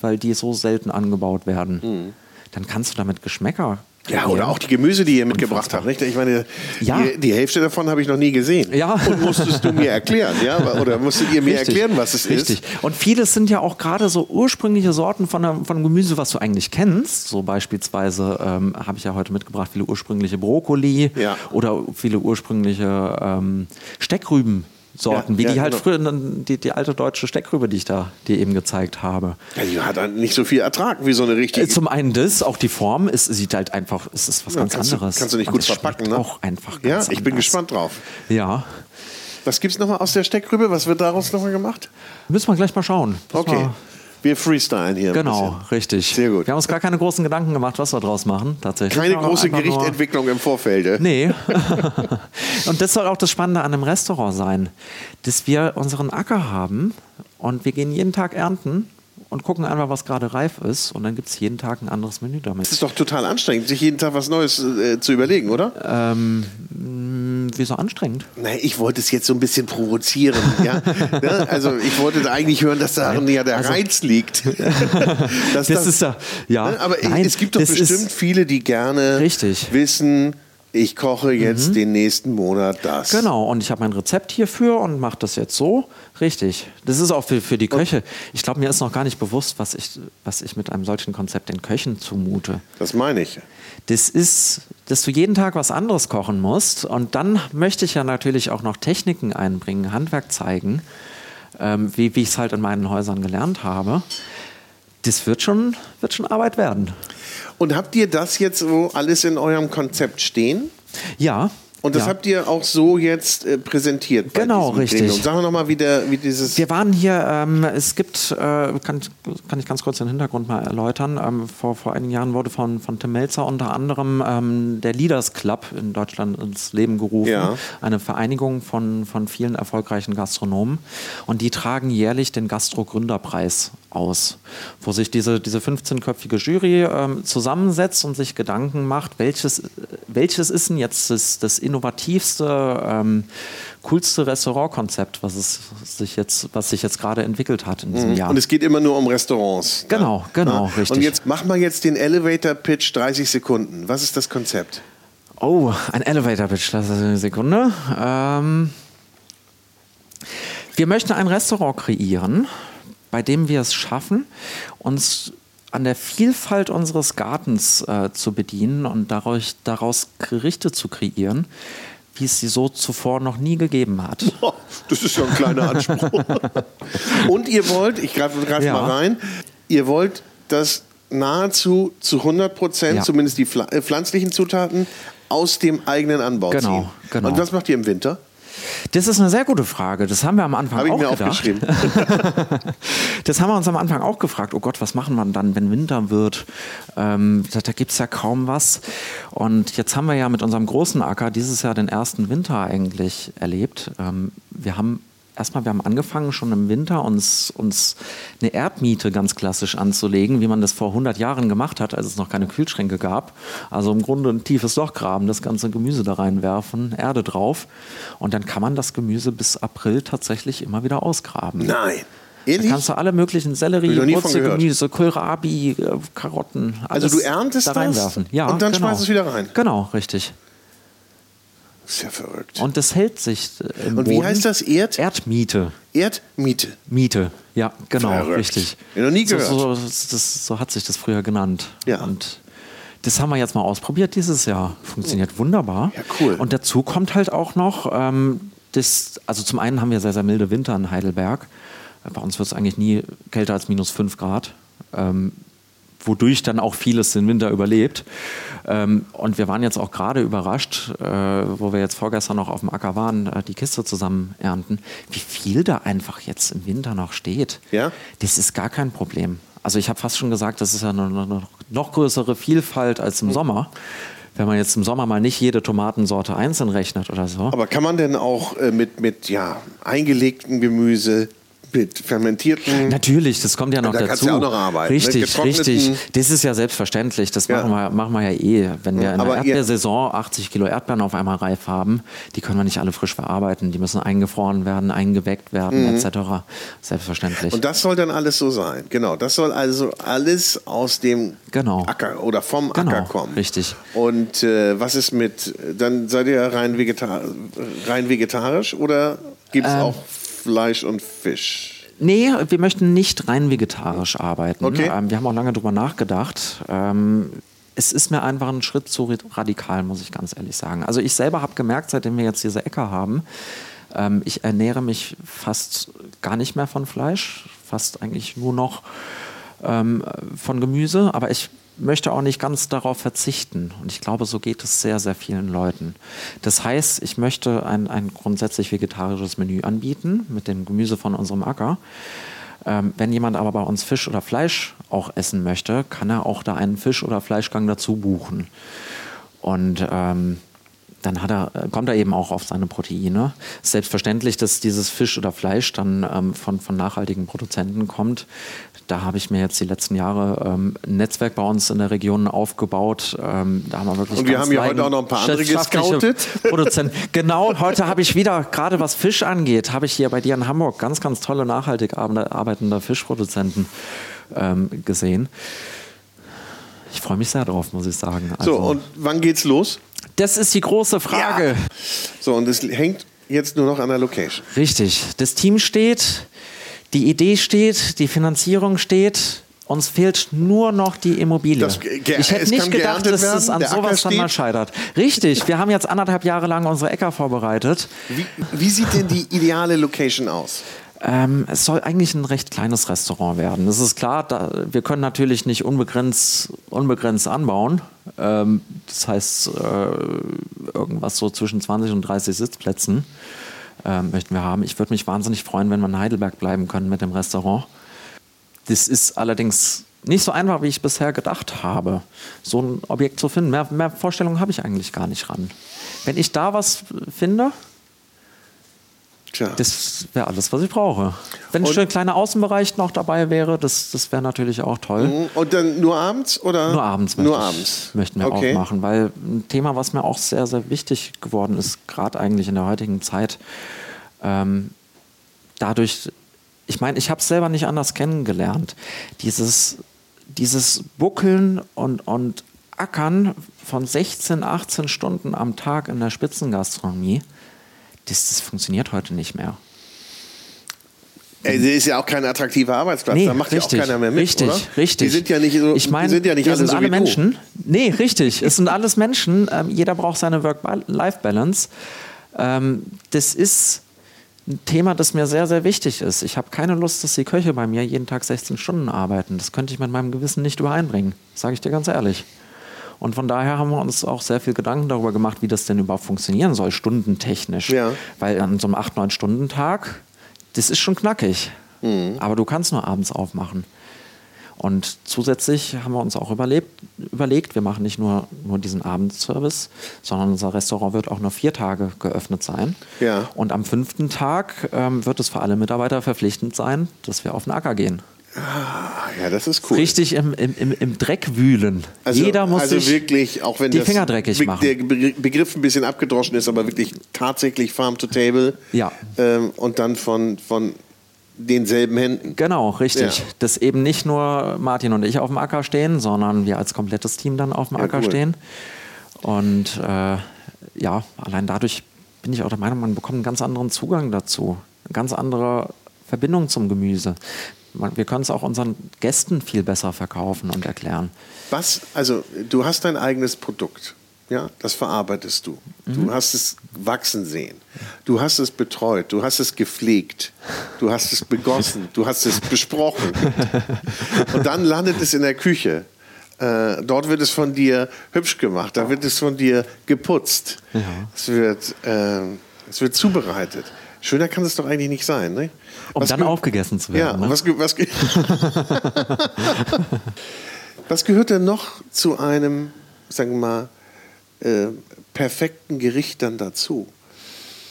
weil die so selten angebaut werden, mhm. dann kannst du damit Geschmäcker ja, oder auch die Gemüse, die ihr mitgebracht habt. Nicht? Ich meine, ja. die, die, Hälfte davon habe ich noch nie gesehen. Ja. Und musstest du mir erklären, ja? Oder musstet ihr mir Richtig. erklären, was es Richtig. ist? Richtig. Und vieles sind ja auch gerade so ursprüngliche Sorten von, von Gemüse, was du eigentlich kennst. So beispielsweise ähm, habe ich ja heute mitgebracht viele ursprüngliche Brokkoli ja. oder viele ursprüngliche ähm, Steckrüben Sorten, ja, wie ja, die halt genau. früher, die, die alte deutsche Steckrübe, die ich da dir eben gezeigt habe. Ja, die hat nicht so viel Ertrag wie so eine richtige. Äh, zum einen das, auch die Form, es sieht halt einfach, es ist was ja, ganz kannst anderes. Du, kannst du nicht gut verpacken, ne? Auch einfach Ja, ich bin gespannt drauf. Ja. Was gibt es nochmal aus der Steckrübe? Was wird daraus nochmal gemacht? Müssen wir gleich mal schauen. Müssen okay. Wir freestylen hier. Genau, richtig. Sehr gut. Wir haben uns gar keine großen Gedanken gemacht, was wir draus machen, tatsächlich. Keine große Gerichtentwicklung im Vorfeld. Nee. und das soll auch das Spannende an einem Restaurant sein, dass wir unseren Acker haben und wir gehen jeden Tag ernten und gucken einfach, was gerade reif ist. Und dann gibt es jeden Tag ein anderes Menü damit. Das ist doch total anstrengend, sich jeden Tag was Neues äh, zu überlegen, oder? Ähm, wieso anstrengend? Nein, ich wollte es jetzt so ein bisschen provozieren. ja? ja? Also ich wollte eigentlich hören, dass darin ja der also, Reiz liegt. das, das, ist ja, ja. Ne? Aber Nein, es gibt doch bestimmt viele, die gerne richtig. wissen, ich koche jetzt mhm. den nächsten Monat das. Genau, und ich habe mein Rezept hierfür und mache das jetzt so. Richtig. Das ist auch für, für die Köche. Ich glaube, mir ist noch gar nicht bewusst, was ich, was ich mit einem solchen Konzept den Köchen zumute. Das meine ich. Das ist, dass du jeden Tag was anderes kochen musst. Und dann möchte ich ja natürlich auch noch Techniken einbringen, Handwerk zeigen, ähm, wie, wie ich es halt in meinen Häusern gelernt habe. Das wird schon, wird schon Arbeit werden. Und habt ihr das jetzt so alles in eurem Konzept stehen? Ja, und das ja. habt ihr auch so jetzt äh, präsentiert. genau, richtig. Gremium. Sagen wir nochmal, wie, wie dieses. Wir waren hier, ähm, es gibt, äh, kann, kann ich ganz kurz den Hintergrund mal erläutern. Ähm, vor, vor einigen Jahren wurde von, von Tim Melzer unter anderem ähm, der Leaders Club in Deutschland ins Leben gerufen. Ja. Eine Vereinigung von, von vielen erfolgreichen Gastronomen. Und die tragen jährlich den Gastro-Gründerpreis aus, wo sich diese, diese 15-köpfige Jury ähm, zusammensetzt und sich Gedanken macht, welches, welches ist denn jetzt das, das innovativste, ähm, coolste Restaurantkonzept, was es sich jetzt, was sich jetzt gerade entwickelt hat in diesem mhm. Jahr. Und es geht immer nur um Restaurants. Genau, ja? genau, ja. richtig. Und jetzt mach mal jetzt den Elevator Pitch 30 Sekunden. Was ist das Konzept? Oh, ein Elevator Pitch, das ist eine Sekunde. Ähm, wir möchten ein Restaurant kreieren, bei dem wir es schaffen, uns an der Vielfalt unseres Gartens äh, zu bedienen und daraus, daraus Gerichte zu kreieren, wie es sie so zuvor noch nie gegeben hat. Das ist ja ein kleiner Anspruch. und ihr wollt, ich greife greif ja. mal rein, ihr wollt, dass nahezu zu 100 Prozent, ja. zumindest die äh, pflanzlichen Zutaten, aus dem eigenen Anbau genau, ziehen. Genau. Und was macht ihr im Winter? Das ist eine sehr gute Frage. Das haben wir am Anfang Hab auch ich mir gedacht. aufgeschrieben. das haben wir uns am Anfang auch gefragt. Oh Gott, was machen wir dann, wenn Winter wird? Ähm, da da gibt es ja kaum was. Und jetzt haben wir ja mit unserem großen Acker dieses Jahr den ersten Winter eigentlich erlebt. Ähm, wir haben erstmal, wir haben angefangen, schon im Winter uns, uns eine Erdmiete ganz klassisch anzulegen, wie man das vor 100 Jahren gemacht hat, als es noch keine Kühlschränke gab. Also im Grunde ein tiefes Loch graben, das ganze Gemüse da reinwerfen, Erde drauf. Und dann kann man das Gemüse bis April tatsächlich immer wieder ausgraben. Nein. Ehrlich? Da kannst du alle möglichen Sellerie, Wurzelgemüse, Kohlrabi, äh, Karotten, alles Also du erntest da reinwerfen. das ja, und dann genau. schmeißt es wieder rein? Genau, richtig. Ist ja verrückt. Und das hält sich äh, im Und wie heißt das? Erd? Erdmiete. Erdmiete. Miete, ja, genau, verrückt. richtig. Ich noch nie gehört. So, so, das, so, hat sich das früher genannt. Ja. Und das haben wir jetzt mal ausprobiert dieses Jahr. Funktioniert wunderbar. Ja, cool. Und dazu kommt halt auch noch, ähm, das, also zum einen haben wir sehr, sehr milde Winter in Heidelberg. Bei uns wird es eigentlich nie kälter als minus 5 Grad. Ähm, wodurch dann auch vieles den Winter überlebt. Ähm, und wir waren jetzt auch gerade überrascht, äh, wo wir jetzt vorgestern noch auf dem Acker waren, äh, die Kiste zusammen ernten, wie viel da einfach jetzt im Winter noch steht. Ja? Das ist gar kein Problem. Also ich habe fast schon gesagt, das ist ja eine, eine noch größere Vielfalt als im Sommer wenn man jetzt im Sommer mal nicht jede Tomatensorte einzeln rechnet oder so. Aber kann man denn auch äh, mit, mit ja, eingelegtem Gemüse mit fermentierten. Natürlich, das kommt ja noch Da dazu. kannst du ja auch noch arbeiten, ne? Richtig, Getrockneten- richtig. Das ist ja selbstverständlich. Das Ja. machen, wir, machen wir ja eh. Wenn wir in der Erdbeersaison 80 Kilo Erdbeeren auf einmal reif haben, die können wir nicht alle frisch verarbeiten. Die müssen eingefroren werden, eingeweckt werden, etc. Selbstverständlich. Mhm. Und das soll dann alles so sein. Genau, das soll also alles aus dem Genau. Acker oder vom Genau, Acker kommen. richtig. Und äh, was ist mit, dann seid ihr rein, vegeta rein vegetarisch oder gibt es Ähm. auch Fleisch und Fisch? Nee, wir möchten nicht rein vegetarisch arbeiten. Okay. Ähm, wir haben auch lange drüber nachgedacht. Ähm, es ist mir einfach ein Schritt zu radikal, muss ich ganz ehrlich sagen. Also ich selber habe gemerkt, seitdem wir jetzt diese Äcker haben, ähm, ich ernähre mich fast gar nicht mehr von Fleisch, fast eigentlich nur noch ähm, von Gemüse, aber ich möchte auch nicht ganz darauf verzichten. Und ich glaube, so geht es sehr, sehr vielen Leuten. Das heißt, ich möchte ein, ein grundsätzlich vegetarisches Menü anbieten mit dem Gemüse von unserem Acker. Ähm, wenn jemand aber bei uns Fisch oder Fleisch auch essen möchte, kann er auch da einen Fisch- oder Fleischgang dazu buchen. Und ähm, dann er, äh, kommt er eben auch auf seine Proteine. Selbstverständlich, dass dieses Fisch oder Fleisch dann ähm, von, von nachhaltigen Produzenten kommt. Da habe ich mir jetzt die letzten Jahre ähm, ein Netzwerk bei uns in der Region aufgebaut. Ähm, da haben wir wirklich Und wir haben ja heute auch noch ein paar andere gescoutet. Produzenten. Genau, heute habe ich wieder, gerade was Fisch angeht, habe ich hier bei dir in Hamburg ganz, ganz tolle nachhaltig arbeitende Fischproduzenten ähm, gesehen. Ich freue mich sehr drauf, muss ich sagen. So, Also- und wann geht's los? Das ist die große Frage. So, und es hängt jetzt nur noch an der Location. Richtig. Das Team steht, die Idee steht, die Finanzierung steht. Uns fehlt nur noch die Immobilie. Das ich hätte es nicht gedacht, dass es werden, an der Acker sowas dann mal scheitert. Richtig. Wir haben jetzt anderthalb Jahre lang unsere Äcker vorbereitet. Wie, wie sieht denn die ideale Location aus? Ähm, es soll eigentlich ein recht kleines Restaurant werden. Das ist klar, da, wir können natürlich nicht unbegrenzt, unbegrenzt anbauen. Ähm, das heißt, äh, irgendwas so zwischen 20 und 30 Sitzplätzen ähm, möchten wir haben. Ich würde mich wahnsinnig freuen, wenn wir in Heidelberg bleiben können mit dem Restaurant. Das ist allerdings nicht so einfach, wie ich bisher gedacht habe, so ein Objekt zu finden. Mehr, mehr Vorstellungen habe ich eigentlich gar nicht ran. Wenn ich da was finde, Tja. das wäre alles, was ich brauche. Wenn ein Und- schön kleiner Außenbereich noch dabei wäre, das, das wäre natürlich auch toll. Und dann nur abends oder? Nur abends, Nur ich, abends. möchten wir okay. auch machen, weil ein Thema, was mir auch sehr, sehr wichtig geworden ist, gerade eigentlich in der heutigen Zeit, ähm, dadurch, ich meine, ich habe es selber nicht anders kennengelernt. Dieses, dieses Buckeln und, und Ackern von 16, 18 Stunden am Tag in der Spitzengastronomie, das, das funktioniert heute nicht mehr. Ey, das ist ja auch kein attraktiver Arbeitsplatz. Nee, da macht richtig, ja auch keiner mehr mit, richtig, oder? richtig. Die sind ja nicht so, ich meine, sind ja nicht alle sind so alle Menschen. Nee, richtig. Es sind alles Menschen. Ähm, jeder braucht seine Work-Life-Balance. Ähm, das ist ein Thema, das mir sehr, sehr wichtig ist. Ich habe keine Lust, dass die Köche bei mir jeden Tag 16 Stunden arbeiten. Das könnte ich mit meinem Gewissen nicht übereinbringen. Sage ich dir ganz ehrlich. Und von daher haben wir uns auch sehr viel Gedanken darüber gemacht, wie das denn überhaupt funktionieren soll, stundentechnisch. Ja. Weil an so einem 8-9-Stunden-Tag, das ist schon knackig. Aber du kannst nur abends aufmachen. Und zusätzlich haben wir uns auch überlebt, überlegt, wir machen nicht nur, nur diesen Abendservice, sondern unser Restaurant wird auch nur vier Tage geöffnet sein. Ja. Und am fünften Tag ähm, wird es für alle Mitarbeiter verpflichtend sein, dass wir auf den Acker gehen. Ah, ja, das ist cool. Richtig im, im, im, Dreck wühlen. Also, Jeder muss also sich wirklich, auch wenn die das Finger dreckig machen. der Be- Begriff ein bisschen abgedroschen ist, aber wirklich tatsächlich Farm to Table. Ja. Ähm, und dann von, von denselben Händen. Genau, richtig. Ja. Dass eben nicht nur Martin und ich auf dem Acker stehen, sondern wir als komplettes Team dann auf dem Ja, Acker cool. stehen. Und äh, ja, allein dadurch bin ich auch der Meinung, man bekommt einen ganz anderen Zugang dazu. Eine ganz andere Verbindung zum Gemüse. Wir können es auch unseren Gästen viel besser verkaufen und erklären. Was, also du hast dein eigenes Produkt, ja, das verarbeitest du. Mhm. Du hast es wachsen sehen. Du hast es betreut, du hast es gepflegt, du hast es begossen, du hast es besprochen. Und dann landet es in der Küche. Äh, dort wird es von dir hübsch gemacht, da wird es von dir geputzt. Es, wird, äh, es wird zubereitet. Schöner kann es doch eigentlich nicht sein. Ne? Um dann ge- aufgegessen zu Ja, werden. und ne? was, was, ge- was gehört denn noch zu einem, sagen wir mal, äh, perfekten Gericht dann dazu?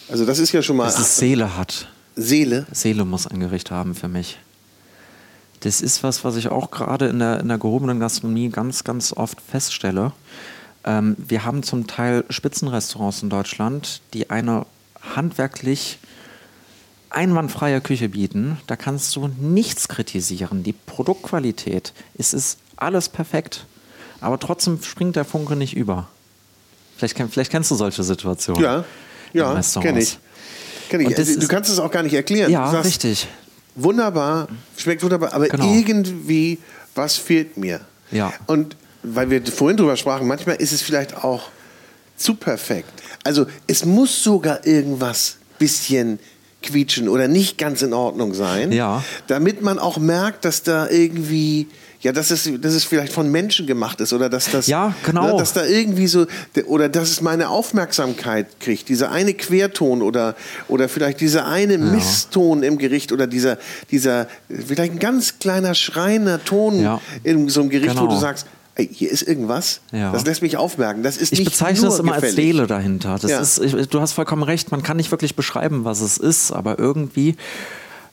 Also das ist ja schon mal... Dass es Seele hat. Seele? Seele muss ein Gericht haben für mich. Das ist was, was ich auch gerade in der, in der gehobenen Gastronomie ganz, ganz oft feststelle. Ähm, wir haben zum Teil Spitzenrestaurants in Deutschland, die eine handwerklich einwandfreie Küche bieten. Da kannst du nichts kritisieren. Die Produktqualität, es ist alles perfekt. Aber trotzdem springt der Funke nicht über. Vielleicht, vielleicht kennst du solche Situationen. Ja, ja, kenne ich. Kenn ich. Also, du kannst es auch gar nicht erklären. Ja, sagst, richtig. Wunderbar, schmeckt wunderbar, aber genau. irgendwie, was fehlt mir? Ja. Und weil wir vorhin drüber sprachen, manchmal ist es vielleicht auch zu perfekt. Also es muss sogar irgendwas bisschen quietschen oder nicht ganz in Ordnung sein, ja. damit man auch merkt, dass da irgendwie ja, dass es, dass es vielleicht von Menschen gemacht ist oder dass das, ja, genau. Ne, dass da irgendwie so, oder dass es meine Aufmerksamkeit kriegt, dieser eine Querton oder, oder vielleicht dieser eine ja. Misston im Gericht oder dieser, dieser, vielleicht ein ganz kleiner schreiender Ton ja. in so einem Gericht, genau. wo du genau. sagst, hier ist irgendwas, ja. das lässt mich aufmerken. Das ist ich nicht bezeichne es immer gefällig. als Seele dahinter. Ja. ist, ich, du hast vollkommen recht, man kann nicht wirklich beschreiben, was es ist, aber irgendwie,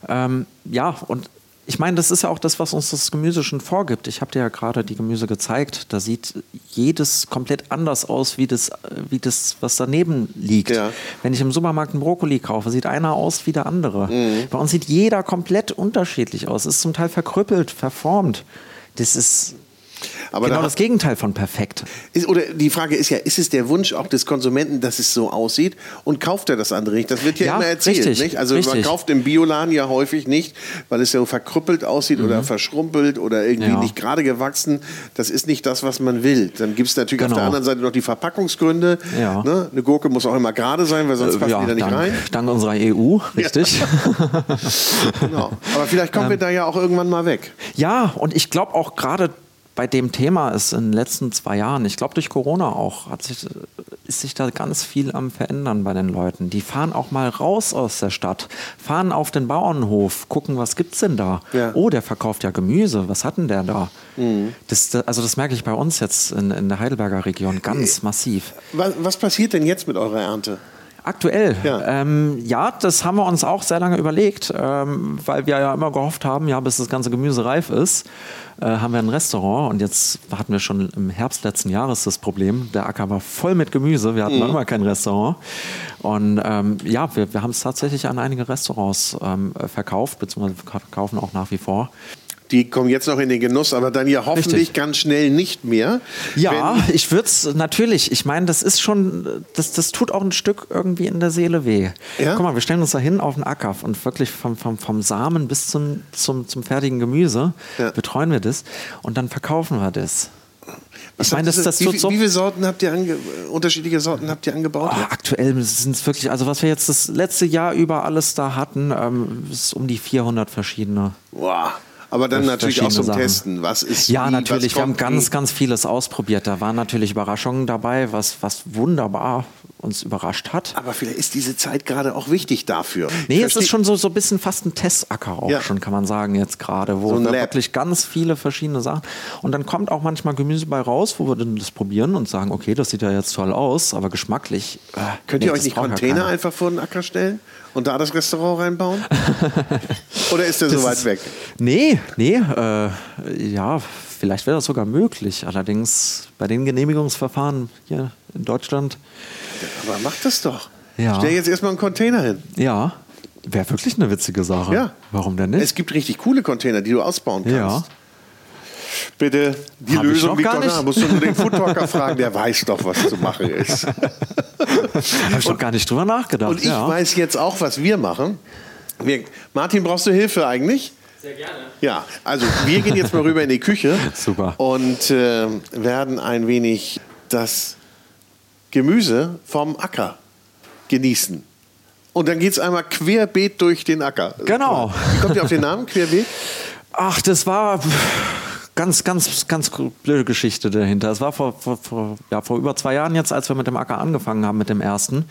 ähm, ja, und ich meine, das ist ja auch das, was uns das Gemüse schon vorgibt. Ich habe dir ja gerade die Gemüse gezeigt. Da sieht jedes komplett anders aus, wie das, wie das was daneben liegt. Ja. Wenn ich im Supermarkt einen Brokkoli kaufe, sieht einer aus wie der andere. Mhm. Bei uns sieht jeder komplett unterschiedlich aus. Ist zum Teil verkrüppelt, verformt. Das ist aber genau da das Gegenteil von perfekt. Ist, oder die Frage ist ja, ist es der Wunsch auch des Konsumenten, dass es so aussieht und kauft er das andere nicht? Das wird ja, ja immer erzählt. Richtig? Also richtig. man kauft im Bioladen ja häufig nicht, weil es ja verkrüppelt aussieht mhm. oder verschrumpelt oder irgendwie ja. nicht gerade gewachsen. Das ist nicht das, was man will. Dann gibt es natürlich genau. auf der anderen Seite noch die Verpackungsgründe. Ja. Ne? Eine Gurke muss auch immer gerade sein, weil sonst äh, passt ja, die da nicht dank, rein. Dank unserer EU, richtig. genau. Aber vielleicht kommen ähm, wir da ja auch irgendwann mal weg. Ja, und ich glaube auch gerade bei dem Thema ist in den letzten zwei Jahren, ich glaube durch Corona auch, hat sich, ist sich da ganz viel am Verändern bei den Leuten. Die fahren auch mal raus aus der Stadt, fahren auf den Bauernhof, gucken, was gibt's denn da? Ja. Oh, der verkauft ja Gemüse, was hat denn der da? Mhm. Das, also das merke ich bei uns jetzt in, in der Heidelberger Region ganz äh, massiv. Was, was passiert denn jetzt mit eurer Ernte? Aktuell, ja. Ähm, ja. das haben wir uns auch sehr lange überlegt, ähm, weil wir ja immer gehofft haben, ja, bis das ganze Gemüse reif ist, äh, haben wir ein Restaurant und jetzt hatten wir schon im Herbst letzten Jahres das Problem, der Acker war voll mit Gemüse, wir hatten mhm. immer kein Restaurant und ähm, ja, wir, wir haben es tatsächlich an einige Restaurants ähm, verkauft, beziehungsweise verkaufen auch nach wie vor die kommen jetzt noch in den Genuss, aber dann ja hoffentlich Richtig. ganz schnell nicht mehr. Ja, ich würde es natürlich. Ich meine, das ist schon, das, das tut auch ein Stück irgendwie in der Seele weh. Ja? Guck mal, wir stellen uns da hin auf den Acker und wirklich vom, vom, vom Samen bis zum, zum, zum fertigen Gemüse ja. betreuen wir das und dann verkaufen wir das. Was ich meine, das, das wie, wie, viele Sorten habt ihr ange, unterschiedliche Sorten habt ihr angebaut? Oh, aktuell sind es wirklich, also was wir jetzt das letzte Jahr über alles da hatten, ähm, ist um die 400 verschiedene. Wow aber dann natürlich auch zum Sachen. Testen. Was ist Ja, wie, natürlich. Wir haben ganz, ganz vieles ausprobiert. Da waren natürlich Überraschungen dabei, was, was wunderbar uns überrascht hat. Aber vielleicht ist diese Zeit gerade auch wichtig dafür. Nee, es ist schon so, so ein bisschen fast ein Testacker auch ja. schon, kann man sagen, jetzt gerade, wo so wir wirklich ganz viele verschiedene Sachen. Und dann kommt auch manchmal Gemüse bei raus, wo wir dann das probieren und sagen, okay, das sieht ja jetzt toll aus, aber geschmacklich. Äh, Könnt nee, ihr euch nicht Container einfach vor den Acker stellen und da das Restaurant reinbauen? Oder ist der so weit weg? Nee, nee, äh, ja, vielleicht wäre das sogar möglich. Allerdings bei den Genehmigungsverfahren hier in Deutschland. Aber mach das doch. Ja. Stell jetzt erstmal einen Container hin. Ja. Wäre wirklich eine witzige Sache. Ja. Warum denn nicht? Es gibt richtig coole Container, die du ausbauen kannst. Ja. Bitte, die Hab Lösung liegt doch da. Musst du nur den Foodtalker fragen, der weiß doch, was zu machen ist. Habe ich doch gar nicht drüber nachgedacht. Und ich ja. weiß jetzt auch, was wir machen. Wir, Martin, brauchst du Hilfe eigentlich? Sehr gerne. Ja, also wir gehen jetzt mal rüber in die Küche. Super. Und äh, werden ein wenig das Gemüse vom Acker genießen. Und dann geht es einmal querbeet durch den Acker. Genau. Wie kommt ihr auf den Namen querbeet? Ach, das war ganz, ganz, ganz blöde Geschichte dahinter. Es war vor, vor, vor, ja, vor über zwei Jahren jetzt, als wir mit dem Acker angefangen haben, mit dem ersten,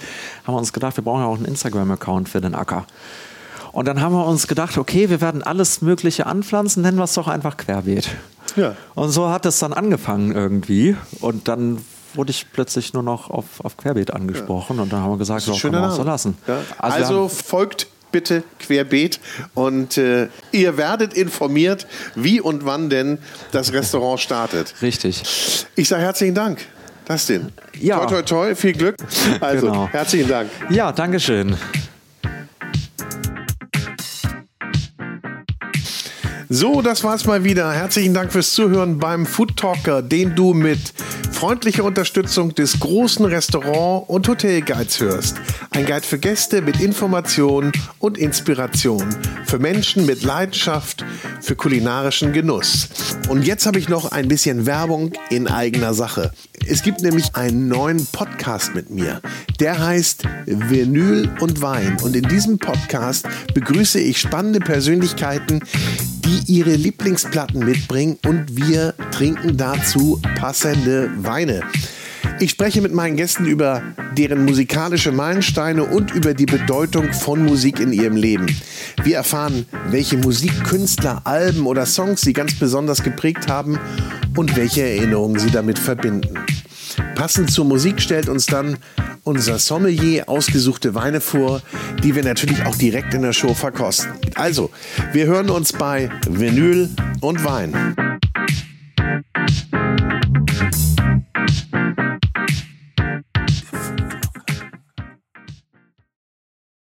haben wir uns gedacht, wir brauchen ja auch einen Instagram-Account für den Acker. Und dann haben wir uns gedacht, okay, wir werden alles Mögliche anpflanzen, nennen wir es doch einfach Querbeet. Ja. Und so hat es dann angefangen irgendwie. Und dann wurde ich plötzlich nur noch auf, auf Querbeet angesprochen ja. und dann haben wir gesagt, so, können wir auch so lassen. Ja. Also, also folgt bitte querbeet und äh, ihr werdet informiert, wie und wann denn das Restaurant startet. Richtig. Ich sage herzlichen Dank. Das denn. Ja. Toi, toi, toi, viel Glück. Also, genau. herzlichen Dank. Ja, Dankeschön. So, das war's mal wieder. Herzlichen Dank fürs Zuhören beim Food Talker, den du mit freundlicher Unterstützung des großen Restaurant- und Hotelguides hörst. Ein Guide für Gäste mit Informationen und Inspiration. Für Menschen mit Leidenschaft für kulinarischen Genuss. Und jetzt habe ich noch ein bisschen Werbung in eigener Sache. Es gibt nämlich einen neuen Podcast mit mir. Der heißt Vinyl und Wein. Und in diesem Podcast begrüße ich spannende Persönlichkeiten, die ihre Lieblingsplatten mitbringen und wir trinken dazu passende Weine. Ich spreche mit meinen Gästen über deren musikalische Meilensteine und über die Bedeutung von Musik in ihrem Leben. Wir erfahren, welche Musikkünstler, Alben oder Songs sie ganz besonders geprägt haben und welche Erinnerungen sie damit verbinden. Passend zur Musik stellt uns dann unser Sommelier ausgesuchte Weine vor, die wir natürlich auch direkt in der Show verkosten. Also, wir hören uns bei Vinyl und Wein.